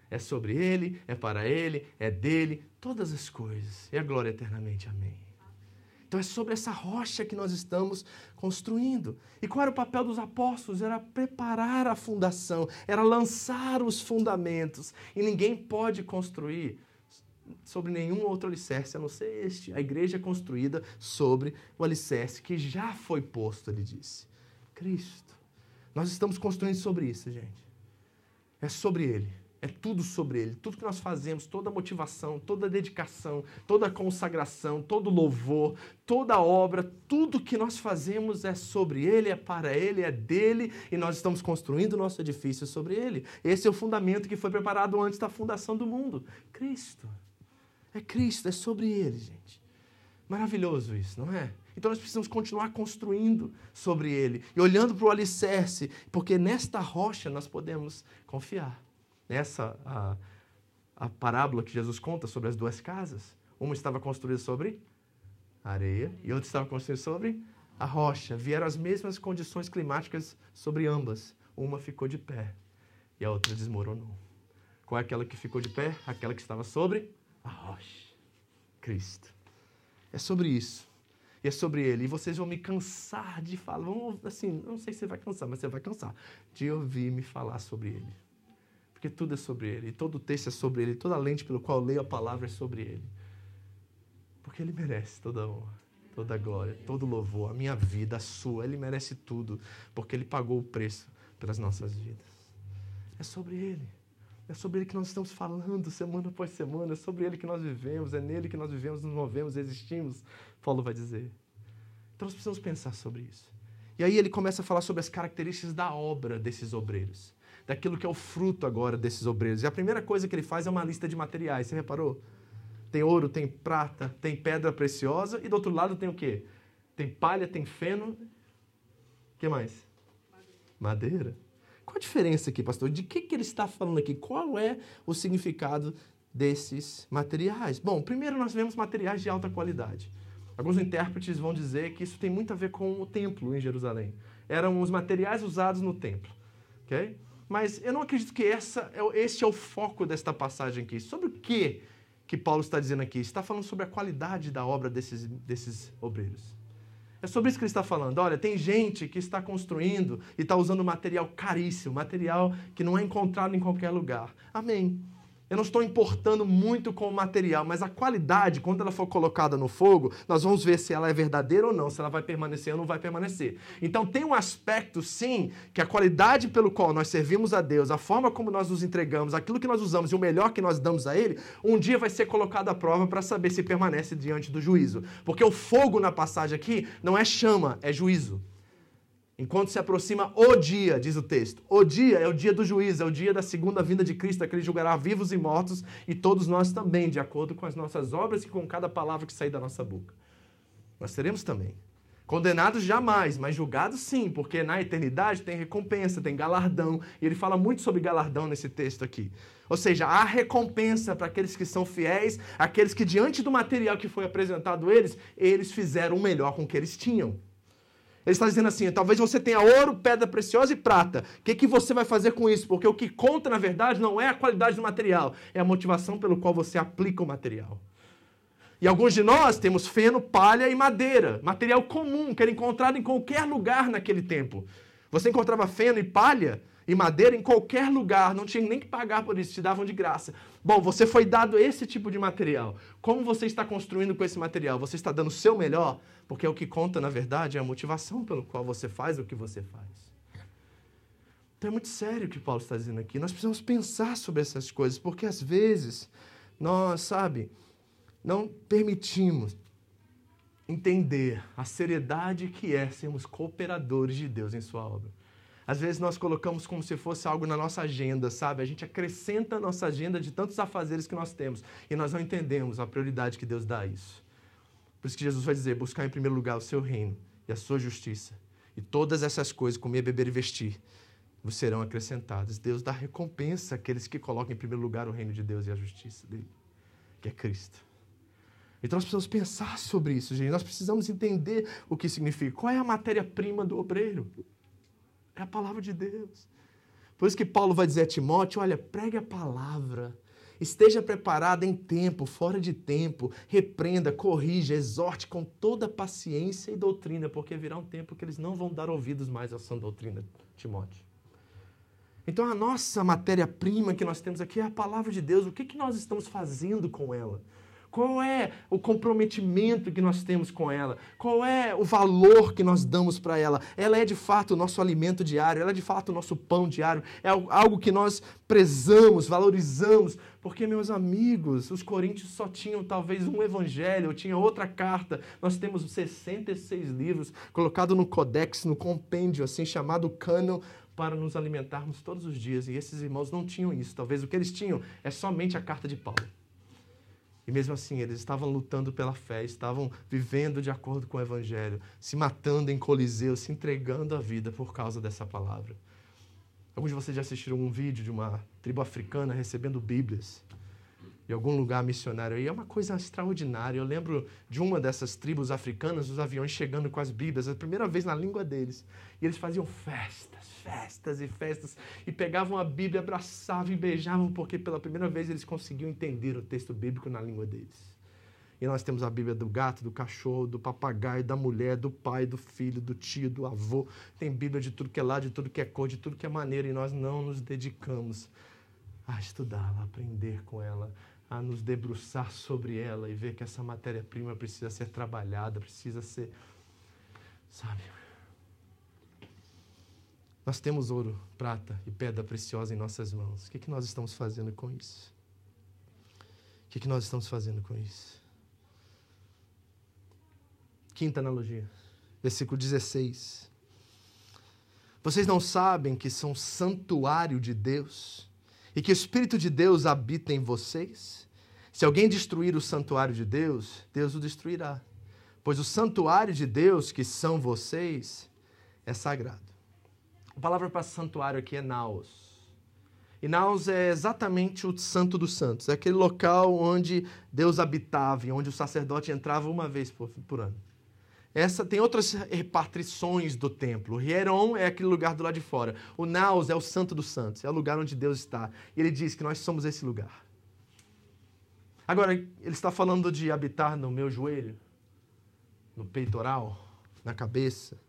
É sobre Ele, é para Ele, é dele, todas as coisas. E a glória eternamente. Amém. Então é sobre essa rocha que nós estamos construindo. E qual era o papel dos apóstolos? Era preparar a fundação, era lançar os fundamentos. E ninguém pode construir sobre nenhum outro alicerce a não ser este. A igreja é construída sobre o alicerce que já foi posto, ele disse. Cristo. Nós estamos construindo sobre isso, gente. É sobre ele. É tudo sobre Ele. Tudo que nós fazemos, toda a motivação, toda a dedicação, toda a consagração, todo o louvor, toda a obra, tudo que nós fazemos é sobre Ele, é para Ele, é dele e nós estamos construindo o nosso edifício sobre Ele. Esse é o fundamento que foi preparado antes da fundação do mundo. Cristo. É Cristo, é sobre Ele, gente. Maravilhoso isso, não é? Então nós precisamos continuar construindo sobre Ele e olhando para o alicerce, porque nesta rocha nós podemos confiar nessa a, a parábola que Jesus conta sobre as duas casas. Uma estava construída sobre areia e outra estava construída sobre a rocha. Vieram as mesmas condições climáticas sobre ambas. Uma ficou de pé e a outra desmoronou. Qual é aquela que ficou de pé? Aquela que estava sobre a rocha. Cristo. É sobre isso. E é sobre ele. E vocês vão me cansar de falar. Vão, assim, não sei se você vai cansar, mas você vai cansar de ouvir me falar sobre ele. Porque tudo é sobre Ele, e todo o texto é sobre Ele, toda a lente pelo qual eu leio a palavra é sobre Ele. Porque Ele merece toda a honra, toda a glória, todo o louvor, a minha vida, a sua. Ele merece tudo, porque Ele pagou o preço pelas nossas vidas. É sobre Ele. É sobre Ele que nós estamos falando semana após semana. É sobre Ele que nós vivemos. É nele que nós vivemos, nos movemos, existimos. Paulo vai dizer. Então nós precisamos pensar sobre isso. E aí ele começa a falar sobre as características da obra desses obreiros daquilo que é o fruto agora desses obreiros. E a primeira coisa que ele faz é uma lista de materiais. Você reparou? Tem ouro, tem prata, tem pedra preciosa e do outro lado tem o quê? Tem palha, tem feno. O que mais? Madeira. Madeira. Qual a diferença aqui, pastor? De que, que ele está falando aqui? Qual é o significado desses materiais? Bom, primeiro nós vemos materiais de alta qualidade. Alguns intérpretes vão dizer que isso tem muito a ver com o templo em Jerusalém. Eram os materiais usados no templo. ok? Mas eu não acredito que essa, é esse é o foco desta passagem aqui. Sobre o que que Paulo está dizendo aqui? Está falando sobre a qualidade da obra desses, desses obreiros. É sobre isso que ele está falando. Olha, tem gente que está construindo e está usando material caríssimo, material que não é encontrado em qualquer lugar. Amém. Eu não estou importando muito com o material, mas a qualidade, quando ela for colocada no fogo, nós vamos ver se ela é verdadeira ou não, se ela vai permanecer ou não vai permanecer. Então tem um aspecto, sim, que a qualidade pelo qual nós servimos a Deus, a forma como nós nos entregamos, aquilo que nós usamos e o melhor que nós damos a Ele, um dia vai ser colocado à prova para saber se permanece diante do juízo. Porque o fogo na passagem aqui não é chama, é juízo. Enquanto se aproxima o dia, diz o texto. O dia é o dia do juízo, é o dia da segunda vinda de Cristo, aquele julgará vivos e mortos, e todos nós também, de acordo com as nossas obras e com cada palavra que sair da nossa boca. Nós teremos também. Condenados jamais, mas julgados sim, porque na eternidade tem recompensa, tem galardão. E ele fala muito sobre galardão nesse texto aqui. Ou seja, há recompensa para aqueles que são fiéis, aqueles que diante do material que foi apresentado a eles, eles fizeram o melhor com o que eles tinham. Ele está dizendo assim: talvez você tenha ouro, pedra preciosa e prata. O que, que você vai fazer com isso? Porque o que conta, na verdade, não é a qualidade do material, é a motivação pelo qual você aplica o material. E alguns de nós temos feno, palha e madeira, material comum, que era encontrado em qualquer lugar naquele tempo. Você encontrava feno e palha e madeira em qualquer lugar, não tinha nem que pagar por isso, te davam de graça. Bom, você foi dado esse tipo de material. Como você está construindo com esse material? Você está dando o seu melhor? Porque o que conta, na verdade, é a motivação pelo qual você faz o que você faz. Então é muito sério o que Paulo está dizendo aqui. Nós precisamos pensar sobre essas coisas, porque às vezes nós, sabe, não permitimos entender a seriedade que é sermos cooperadores de Deus em Sua obra. Às vezes nós colocamos como se fosse algo na nossa agenda, sabe? A gente acrescenta a nossa agenda de tantos afazeres que nós temos e nós não entendemos a prioridade que Deus dá a isso. Por isso que Jesus vai dizer: buscar em primeiro lugar o seu reino e a sua justiça. E todas essas coisas, comer, beber e vestir, serão acrescentadas. Deus dá recompensa àqueles que colocam em primeiro lugar o reino de Deus e a justiça dele, que é Cristo. Então nós precisamos pensar sobre isso, gente. Nós precisamos entender o que significa. Qual é a matéria-prima do obreiro? É a palavra de Deus. Por isso que Paulo vai dizer a Timóteo: olha, pregue a palavra. Esteja preparado em tempo, fora de tempo, repreenda, corrija, exorte com toda paciência e doutrina, porque virá um tempo que eles não vão dar ouvidos mais à sã doutrina, Timóteo. Então a nossa matéria-prima que nós temos aqui é a palavra de Deus. O que, que nós estamos fazendo com ela? Qual é o comprometimento que nós temos com ela? Qual é o valor que nós damos para ela? Ela é de fato o nosso alimento diário, ela é de fato o nosso pão diário, é algo que nós prezamos, valorizamos. Porque, meus amigos, os coríntios só tinham talvez um evangelho, ou tinha outra carta. Nós temos 66 livros colocados no codex, no compêndio, assim chamado cânon, para nos alimentarmos todos os dias. E esses irmãos não tinham isso. Talvez o que eles tinham é somente a carta de Paulo. E mesmo assim, eles estavam lutando pela fé, estavam vivendo de acordo com o Evangelho, se matando em Coliseu, se entregando a vida por causa dessa palavra. Alguns de vocês já assistiram um vídeo de uma tribo africana recebendo Bíblias em algum lugar missionário. E é uma coisa extraordinária. Eu lembro de uma dessas tribos africanas, os aviões chegando com as Bíblias, a primeira vez na língua deles. E eles faziam festas, festas e festas. E pegavam a Bíblia, abraçavam e beijavam, porque pela primeira vez eles conseguiam entender o texto bíblico na língua deles. E nós temos a Bíblia do gato, do cachorro, do papagaio, da mulher, do pai, do filho, do tio, do avô. Tem Bíblia de tudo que é lado, de tudo que é cor, de tudo que é maneira. E nós não nos dedicamos a estudá-la, a aprender com ela, a nos debruçar sobre ela e ver que essa matéria-prima precisa ser trabalhada, precisa ser. Sabe? Nós temos ouro, prata e pedra preciosa em nossas mãos. O que, que nós estamos fazendo com isso? O que, que nós estamos fazendo com isso? Quinta analogia, versículo 16. Vocês não sabem que são santuário de Deus e que o Espírito de Deus habita em vocês? Se alguém destruir o santuário de Deus, Deus o destruirá. Pois o santuário de Deus, que são vocês, é sagrado. A palavra para santuário aqui é naos. E Naus é exatamente o Santo dos Santos. É aquele local onde Deus habitava e onde o sacerdote entrava uma vez por, por ano. Essa tem outras repartições do templo. Hieron é aquele lugar do lado de fora. O Naus é o Santo dos Santos, é o lugar onde Deus está. E ele diz que nós somos esse lugar. Agora, ele está falando de habitar no meu joelho, no peitoral, na cabeça.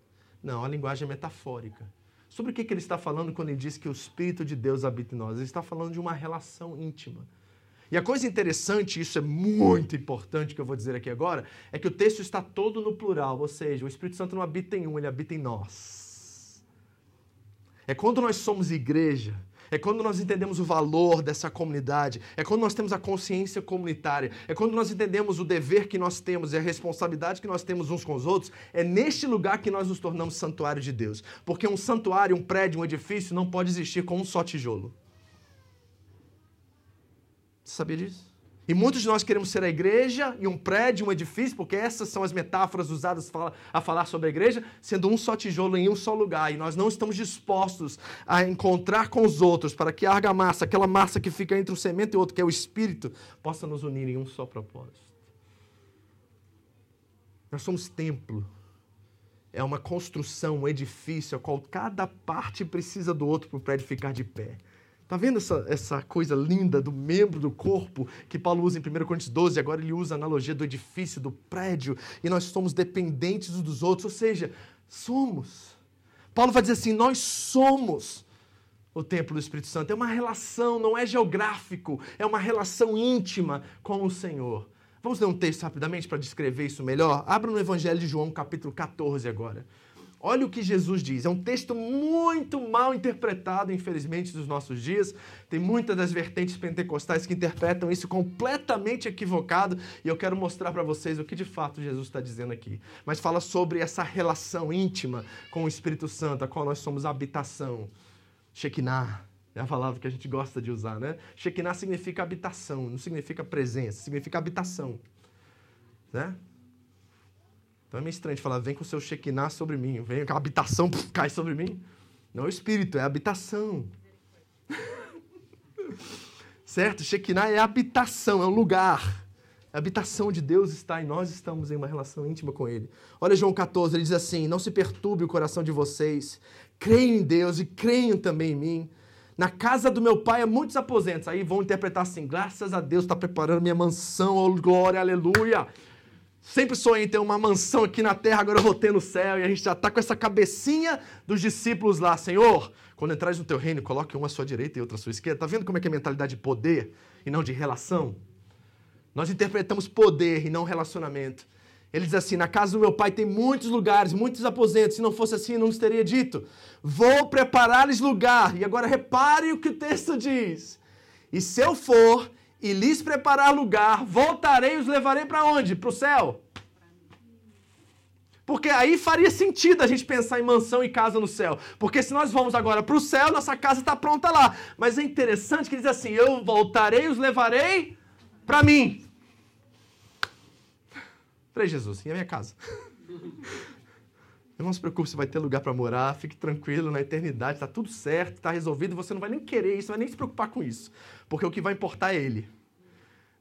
Não, a linguagem é metafórica. Sobre o que ele está falando quando ele diz que o Espírito de Deus habita em nós? Ele está falando de uma relação íntima. E a coisa interessante, isso é muito importante que eu vou dizer aqui agora, é que o texto está todo no plural, ou seja, o Espírito Santo não habita em um, ele habita em nós. É quando nós somos igreja, É quando nós entendemos o valor dessa comunidade, é quando nós temos a consciência comunitária, é quando nós entendemos o dever que nós temos e a responsabilidade que nós temos uns com os outros, é neste lugar que nós nos tornamos santuário de Deus. Porque um santuário, um prédio, um edifício não pode existir com um só tijolo. Você sabia disso? E muitos de nós queremos ser a igreja e um prédio, um edifício, porque essas são as metáforas usadas a falar sobre a igreja, sendo um só tijolo em um só lugar. E nós não estamos dispostos a encontrar com os outros para que a argamassa, aquela massa que fica entre o cimento e outro, que é o espírito, possa nos unir em um só propósito. Nós somos templo. É uma construção, um edifício, a qual cada parte precisa do outro para o prédio ficar de pé. Tá vendo essa, essa coisa linda do membro do corpo que Paulo usa em 1 Coríntios 12? Agora ele usa a analogia do edifício, do prédio, e nós somos dependentes uns dos outros, ou seja, somos. Paulo vai dizer assim: nós somos o templo do Espírito Santo. É uma relação, não é geográfico, é uma relação íntima com o Senhor. Vamos ler um texto rapidamente para descrever isso melhor? Abra no Evangelho de João, capítulo 14 agora. Olha o que Jesus diz. É um texto muito mal interpretado, infelizmente, dos nossos dias. Tem muitas das vertentes pentecostais que interpretam isso completamente equivocado. E eu quero mostrar para vocês o que de fato Jesus está dizendo aqui. Mas fala sobre essa relação íntima com o Espírito Santo, a qual nós somos habitação. Shekinah. É a palavra que a gente gosta de usar, né? Shekinah significa habitação, não significa presença, significa habitação. Né? Então é meio estranho de falar, vem com o seu Shekinah sobre mim, vem com a habitação, cai sobre mim. Não é o espírito, é a habitação. certo? Shekinah é habitação, é um lugar. A habitação de Deus está e nós estamos em uma relação íntima com Ele. Olha João 14, ele diz assim: Não se perturbe o coração de vocês, creiam em Deus e creiam também em mim. Na casa do meu pai há muitos aposentos. Aí vão interpretar assim: graças a Deus está preparando minha mansão, oh, glória, aleluia. Sempre sonhei em ter uma mansão aqui na terra, agora eu vou ter no céu. E a gente já está com essa cabecinha dos discípulos lá. Senhor, quando entrares no teu reino, coloque uma à sua direita e outra à sua esquerda. Está vendo como é que é a mentalidade de poder e não de relação? Nós interpretamos poder e não relacionamento. Ele diz assim: Na casa do meu pai tem muitos lugares, muitos aposentos. Se não fosse assim, não nos teria dito: Vou preparar-lhes lugar. E agora repare o que o texto diz. E se eu for e lhes preparar lugar, voltarei e os levarei para onde? Para o céu. Porque aí faria sentido a gente pensar em mansão e casa no céu. Porque se nós vamos agora para o céu, nossa casa está pronta lá. Mas é interessante que diz assim: Eu voltarei e os levarei para mim. Falei, Jesus, e a minha casa? Não se preocupe, você vai ter lugar para morar, fique tranquilo na eternidade, está tudo certo, está resolvido, você não vai nem querer isso, não vai nem se preocupar com isso, porque o que vai importar é Ele.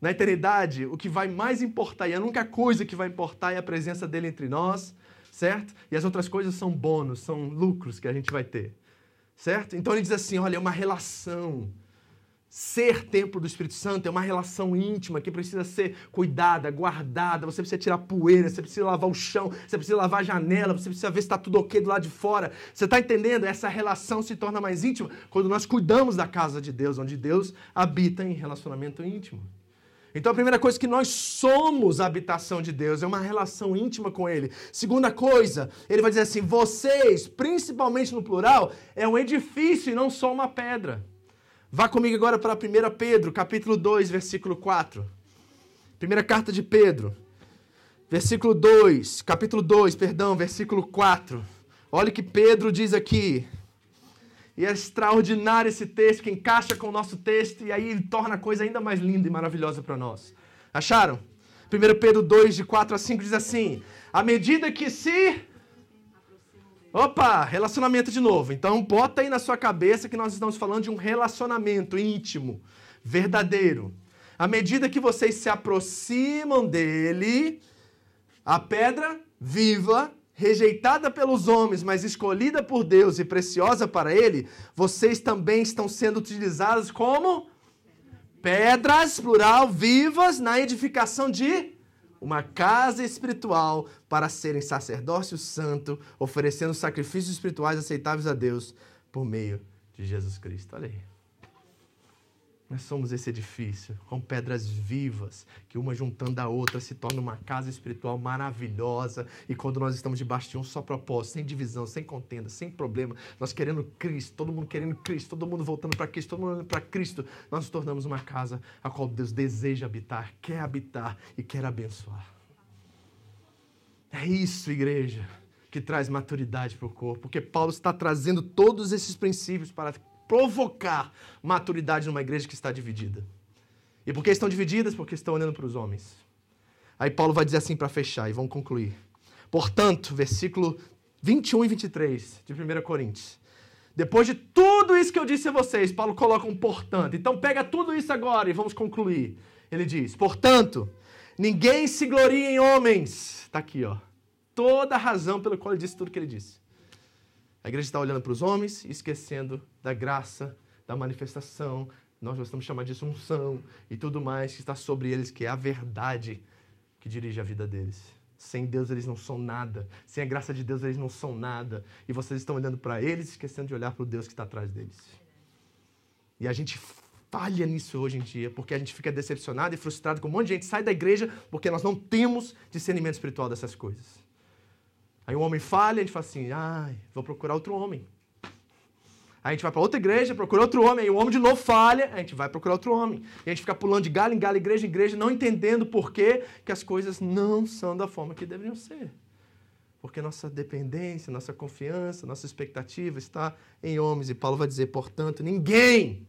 Na eternidade, o que vai mais importar, e a única coisa que vai importar é a presença dele entre nós, certo? E as outras coisas são bônus, são lucros que a gente vai ter, certo? Então ele diz assim: olha, é uma relação Ser templo do Espírito Santo é uma relação íntima que precisa ser cuidada, guardada. Você precisa tirar poeira, você precisa lavar o chão, você precisa lavar a janela, você precisa ver se está tudo ok do lado de fora. Você está entendendo? Essa relação se torna mais íntima quando nós cuidamos da casa de Deus, onde Deus habita em relacionamento íntimo. Então a primeira coisa é que nós somos a habitação de Deus, é uma relação íntima com Ele. Segunda coisa, ele vai dizer assim: vocês, principalmente no plural, é um edifício e não só uma pedra. Vá comigo agora para 1 Pedro, capítulo 2, versículo 4. Primeira carta de Pedro, versículo 2, capítulo 2, perdão, versículo 4. Olha o que Pedro diz aqui. E é extraordinário esse texto que encaixa com o nosso texto e aí torna a coisa ainda mais linda e maravilhosa para nós. Acharam? 1 Pedro 2, de 4 a 5 diz assim: À medida que se Opa, relacionamento de novo. Então, bota aí na sua cabeça que nós estamos falando de um relacionamento íntimo, verdadeiro. À medida que vocês se aproximam dele, a pedra viva, rejeitada pelos homens, mas escolhida por Deus e preciosa para ele, vocês também estão sendo utilizados como pedras, plural, vivas na edificação de uma casa espiritual para serem sacerdócio santo, oferecendo sacrifícios espirituais aceitáveis a Deus por meio de Jesus Cristo. Olha aí. Nós somos esse edifício, com pedras vivas, que uma juntando a outra se torna uma casa espiritual maravilhosa. E quando nós estamos debaixo de um só propósito, sem divisão, sem contenda, sem problema, nós querendo Cristo, todo mundo querendo Cristo, todo mundo voltando para Cristo, todo mundo para Cristo, nós nos tornamos uma casa a qual Deus deseja habitar, quer habitar e quer abençoar. É isso, igreja, que traz maturidade para o corpo, porque Paulo está trazendo todos esses princípios para provocar maturidade numa igreja que está dividida. E por que estão divididas? Porque estão olhando para os homens. Aí Paulo vai dizer assim para fechar e vamos concluir. Portanto, versículo 21 e 23 de 1 Coríntios. Depois de tudo isso que eu disse a vocês, Paulo coloca um portanto. Então pega tudo isso agora e vamos concluir. Ele diz: Portanto, ninguém se gloria em homens. Está aqui, ó. Toda a razão pela qual ele disse tudo que ele disse. A igreja está olhando para os homens e esquecendo da graça, da manifestação, nós gostamos de chamar disso unção e tudo mais que está sobre eles, que é a verdade que dirige a vida deles. Sem Deus eles não são nada. Sem a graça de Deus eles não são nada. E vocês estão olhando para eles esquecendo de olhar para o Deus que está atrás deles. E a gente falha nisso hoje em dia, porque a gente fica decepcionado e frustrado com um monte de gente sai da igreja porque nós não temos discernimento espiritual dessas coisas. Aí um homem falha, a gente fala assim: ai, vou procurar outro homem. Aí a gente vai para outra igreja, procura outro homem, aí o homem de novo falha, a gente vai procurar outro homem. E a gente fica pulando de galho em galho, igreja em igreja, não entendendo por quê que as coisas não são da forma que deveriam ser. Porque nossa dependência, nossa confiança, nossa expectativa está em homens. E Paulo vai dizer, portanto, ninguém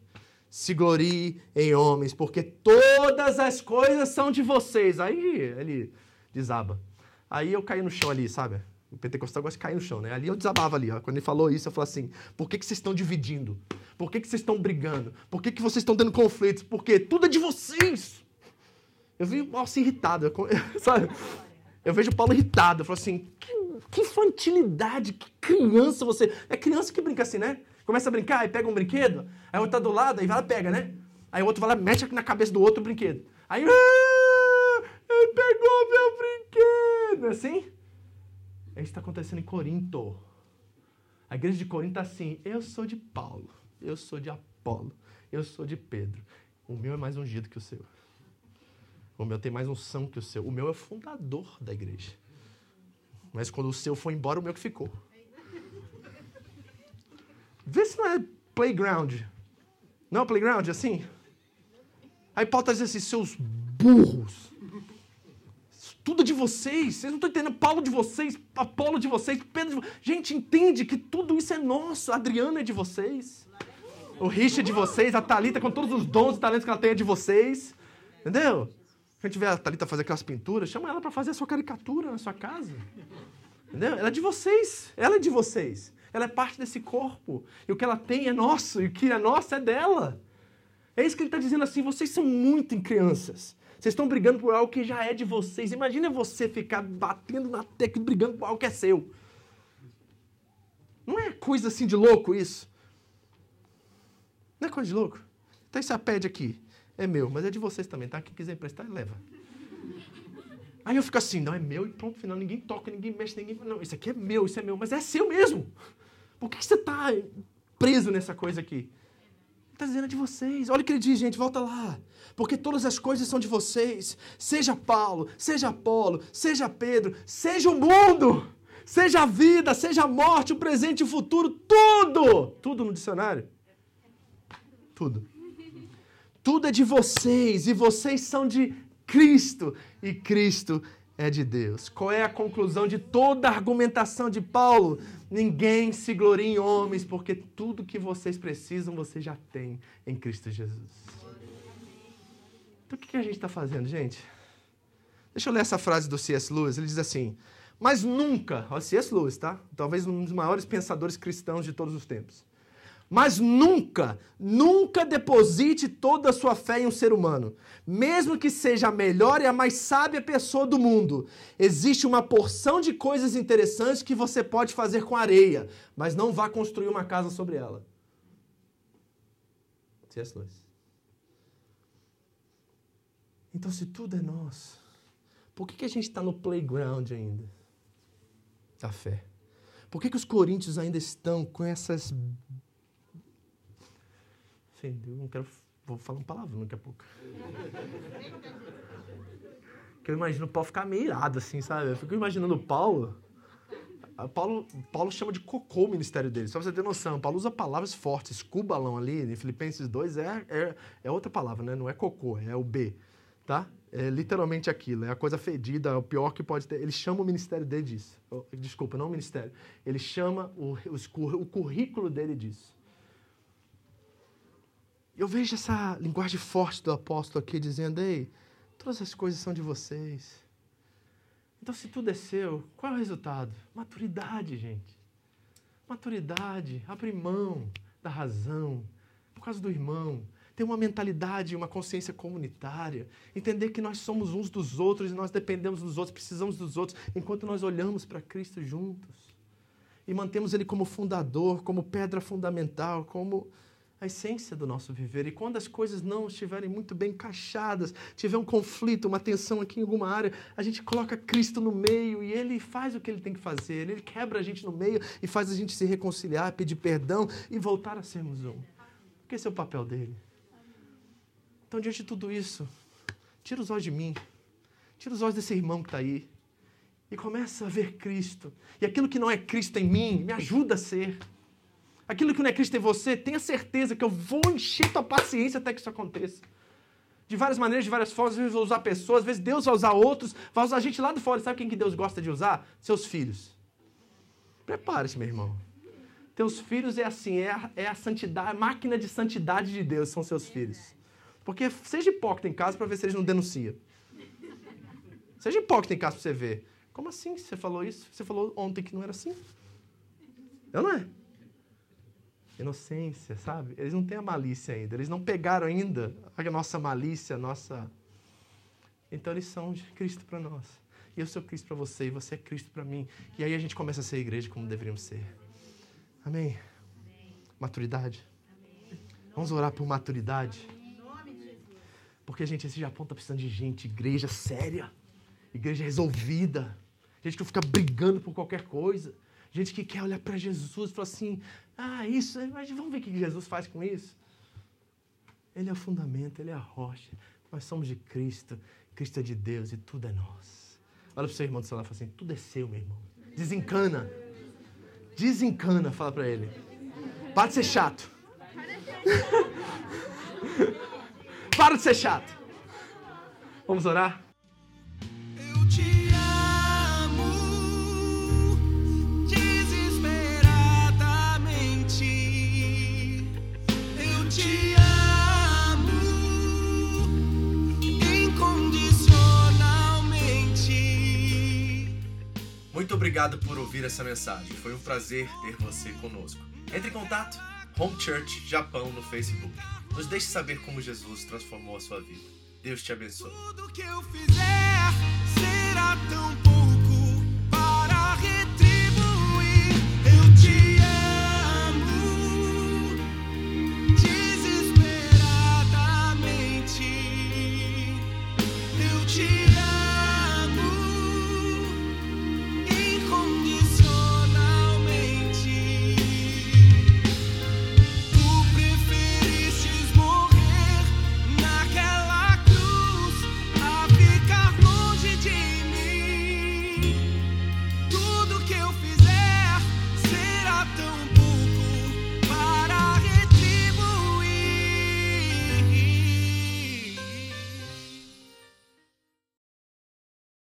se glorie em homens, porque todas as coisas são de vocês. Aí ele desaba. Aí eu caí no chão ali, sabe? O pentecostal gosta de cair no chão, né? Ali eu desabava ali, ó. Quando ele falou isso, eu falei assim: por que, que vocês estão dividindo? Por que, que vocês estão brigando? Por que, que vocês estão tendo conflitos? Porque tudo é de vocês. Eu vi o Paulo assim irritado, sabe? Eu vejo o Paulo irritado. Eu falo assim: que, que infantilidade, que criança você. É criança que brinca assim, né? Começa a brincar, aí pega um brinquedo, aí o outro tá do lado, aí vai lá pega, né? Aí o outro vai lá, mete na cabeça do outro brinquedo. Aí. Ah, ele pegou meu brinquedo! Assim? É isso que está acontecendo em Corinto. A igreja de Corinto está assim: eu sou de Paulo, eu sou de Apolo, eu sou de Pedro. O meu é mais ungido que o seu. O meu tem mais unção que o seu. O meu é o fundador da igreja. Mas quando o seu foi embora, o meu que ficou. Vê se não é playground. Não é playground assim? Aí Paulo está dizendo assim: seus burros. Tudo de vocês. Vocês não estão entendendo. Paulo de vocês, Apolo de vocês, Pedro de vocês. Gente, entende que tudo isso é nosso. A Adriana é de vocês. O Richard é de vocês. A Thalita, com todos os dons e talentos que ela tem, é de vocês. Entendeu? Se a gente vê a Thalita fazer aquelas pinturas, chama ela para fazer a sua caricatura na sua casa. Entendeu? Ela é de vocês. Ela é de vocês. Ela é parte desse corpo. E o que ela tem é nosso. E o que é nosso é dela. É isso que ele está dizendo assim. Vocês são muito em crianças. Vocês estão brigando por algo que já é de vocês. Imagina você ficar batendo na tecla brigando por algo que é seu. Não é coisa assim de louco isso? Não é coisa de louco? Então esse iPad aqui é meu, mas é de vocês também, tá? Quem quiser emprestar, leva. Aí eu fico assim, não, é meu e pronto, final, ninguém toca, ninguém mexe, ninguém... Não, isso aqui é meu, isso é meu, mas é seu mesmo. Por que você está preso nessa coisa aqui? Está dizendo é de vocês. Olha o que ele diz, gente, volta lá. Porque todas as coisas são de vocês. Seja Paulo, seja Apolo, seja Pedro, seja o mundo, seja a vida, seja a morte, o presente o futuro, tudo. Tudo no dicionário. Tudo. Tudo é de vocês e vocês são de Cristo e Cristo é de Deus. Qual é a conclusão de toda a argumentação de Paulo? Ninguém se gloria em homens, porque tudo que vocês precisam você já tem em Cristo Jesus. Então o que a gente está fazendo, gente? Deixa eu ler essa frase do C.S. Lewis. Ele diz assim: Mas nunca, C.S. Lewis, tá? Talvez um dos maiores pensadores cristãos de todos os tempos. Mas nunca, nunca deposite toda a sua fé em um ser humano. Mesmo que seja a melhor e a mais sábia pessoa do mundo, existe uma porção de coisas interessantes que você pode fazer com areia, mas não vá construir uma casa sobre ela. C.S. Lewis. Então, se tudo é nosso, por que, que a gente está no playground ainda? Da fé. Por que, que os coríntios ainda estão com essas Entendeu? Não quero Vou falar um palavrão daqui a pouco. Que eu imagino o Paulo ficar meio irado, assim, sabe? Eu fico imaginando o Paulo. a Paulo, Paulo chama de cocô o ministério dele, só pra você ter noção. Paulo usa palavras fortes. Cubalão ali, em Filipenses 2, é, é, é outra palavra, né? Não é cocô, é o B, tá? É literalmente aquilo, é a coisa fedida, é o pior que pode ter. Ele chama o ministério dele disso. Oh, Desculpa, não o ministério. Ele chama o, cur- o currículo dele disso. Eu vejo essa linguagem forte do apóstolo aqui dizendo: Ei, todas as coisas são de vocês. Então, se tudo é seu, qual é o resultado? Maturidade, gente. Maturidade, abrir mão da razão, por causa do irmão. Ter uma mentalidade, uma consciência comunitária. Entender que nós somos uns dos outros e nós dependemos dos outros, precisamos dos outros, enquanto nós olhamos para Cristo juntos. E mantemos Ele como fundador, como pedra fundamental, como a essência do nosso viver. E quando as coisas não estiverem muito bem encaixadas, tiver um conflito, uma tensão aqui em alguma área, a gente coloca Cristo no meio e ele faz o que ele tem que fazer. Ele quebra a gente no meio e faz a gente se reconciliar, pedir perdão e voltar a sermos um. Porque esse é o papel dele. Então, diante de tudo isso, tira os olhos de mim, tira os olhos desse irmão que está aí e começa a ver Cristo. E aquilo que não é Cristo em mim, me ajuda a ser. Aquilo que não é Cristo em você, tenha certeza que eu vou encher tua paciência até que isso aconteça. De várias maneiras, de várias formas, às vezes vou usar pessoas, às vezes Deus vai usar outros, vai usar gente lá de fora. Sabe quem que Deus gosta de usar? Seus filhos. Prepare-se, meu irmão. Teus filhos é assim, é a, é a santidade, a máquina de santidade de Deus são seus filhos. Porque seja hipócrita em casa para ver se eles não denunciam. Seja hipócrita em casa para você ver. Como assim você falou isso? Você falou ontem que não era assim? Eu não é? Inocência, sabe? Eles não têm a malícia ainda. Eles não pegaram ainda a nossa malícia, a nossa. Então eles são de Cristo para nós. E eu sou Cristo para você, e você é Cristo para mim. E aí a gente começa a ser igreja como deveríamos ser. Amém? Maturidade. Vamos orar por maturidade. Porque, gente, esse Japão tá precisando de gente, igreja séria, igreja resolvida, gente que não fica brigando por qualquer coisa, gente que quer olhar para Jesus e falar assim: ah, isso, mas vamos ver o que Jesus faz com isso. Ele é o fundamento, ele é a rocha. Nós somos de Cristo, Cristo é de Deus e tudo é nosso. Olha para o seu irmão do celular e fala assim: tudo é seu, meu irmão. Desencana. Desencana, fala para ele. Para de ser chato. Para de ser chato. Vamos orar? Muito obrigado por ouvir essa mensagem. Foi um prazer ter você conosco. Entre em contato Home Church Japão no Facebook. Nos deixe saber como Jesus transformou a sua vida. Deus te abençoe.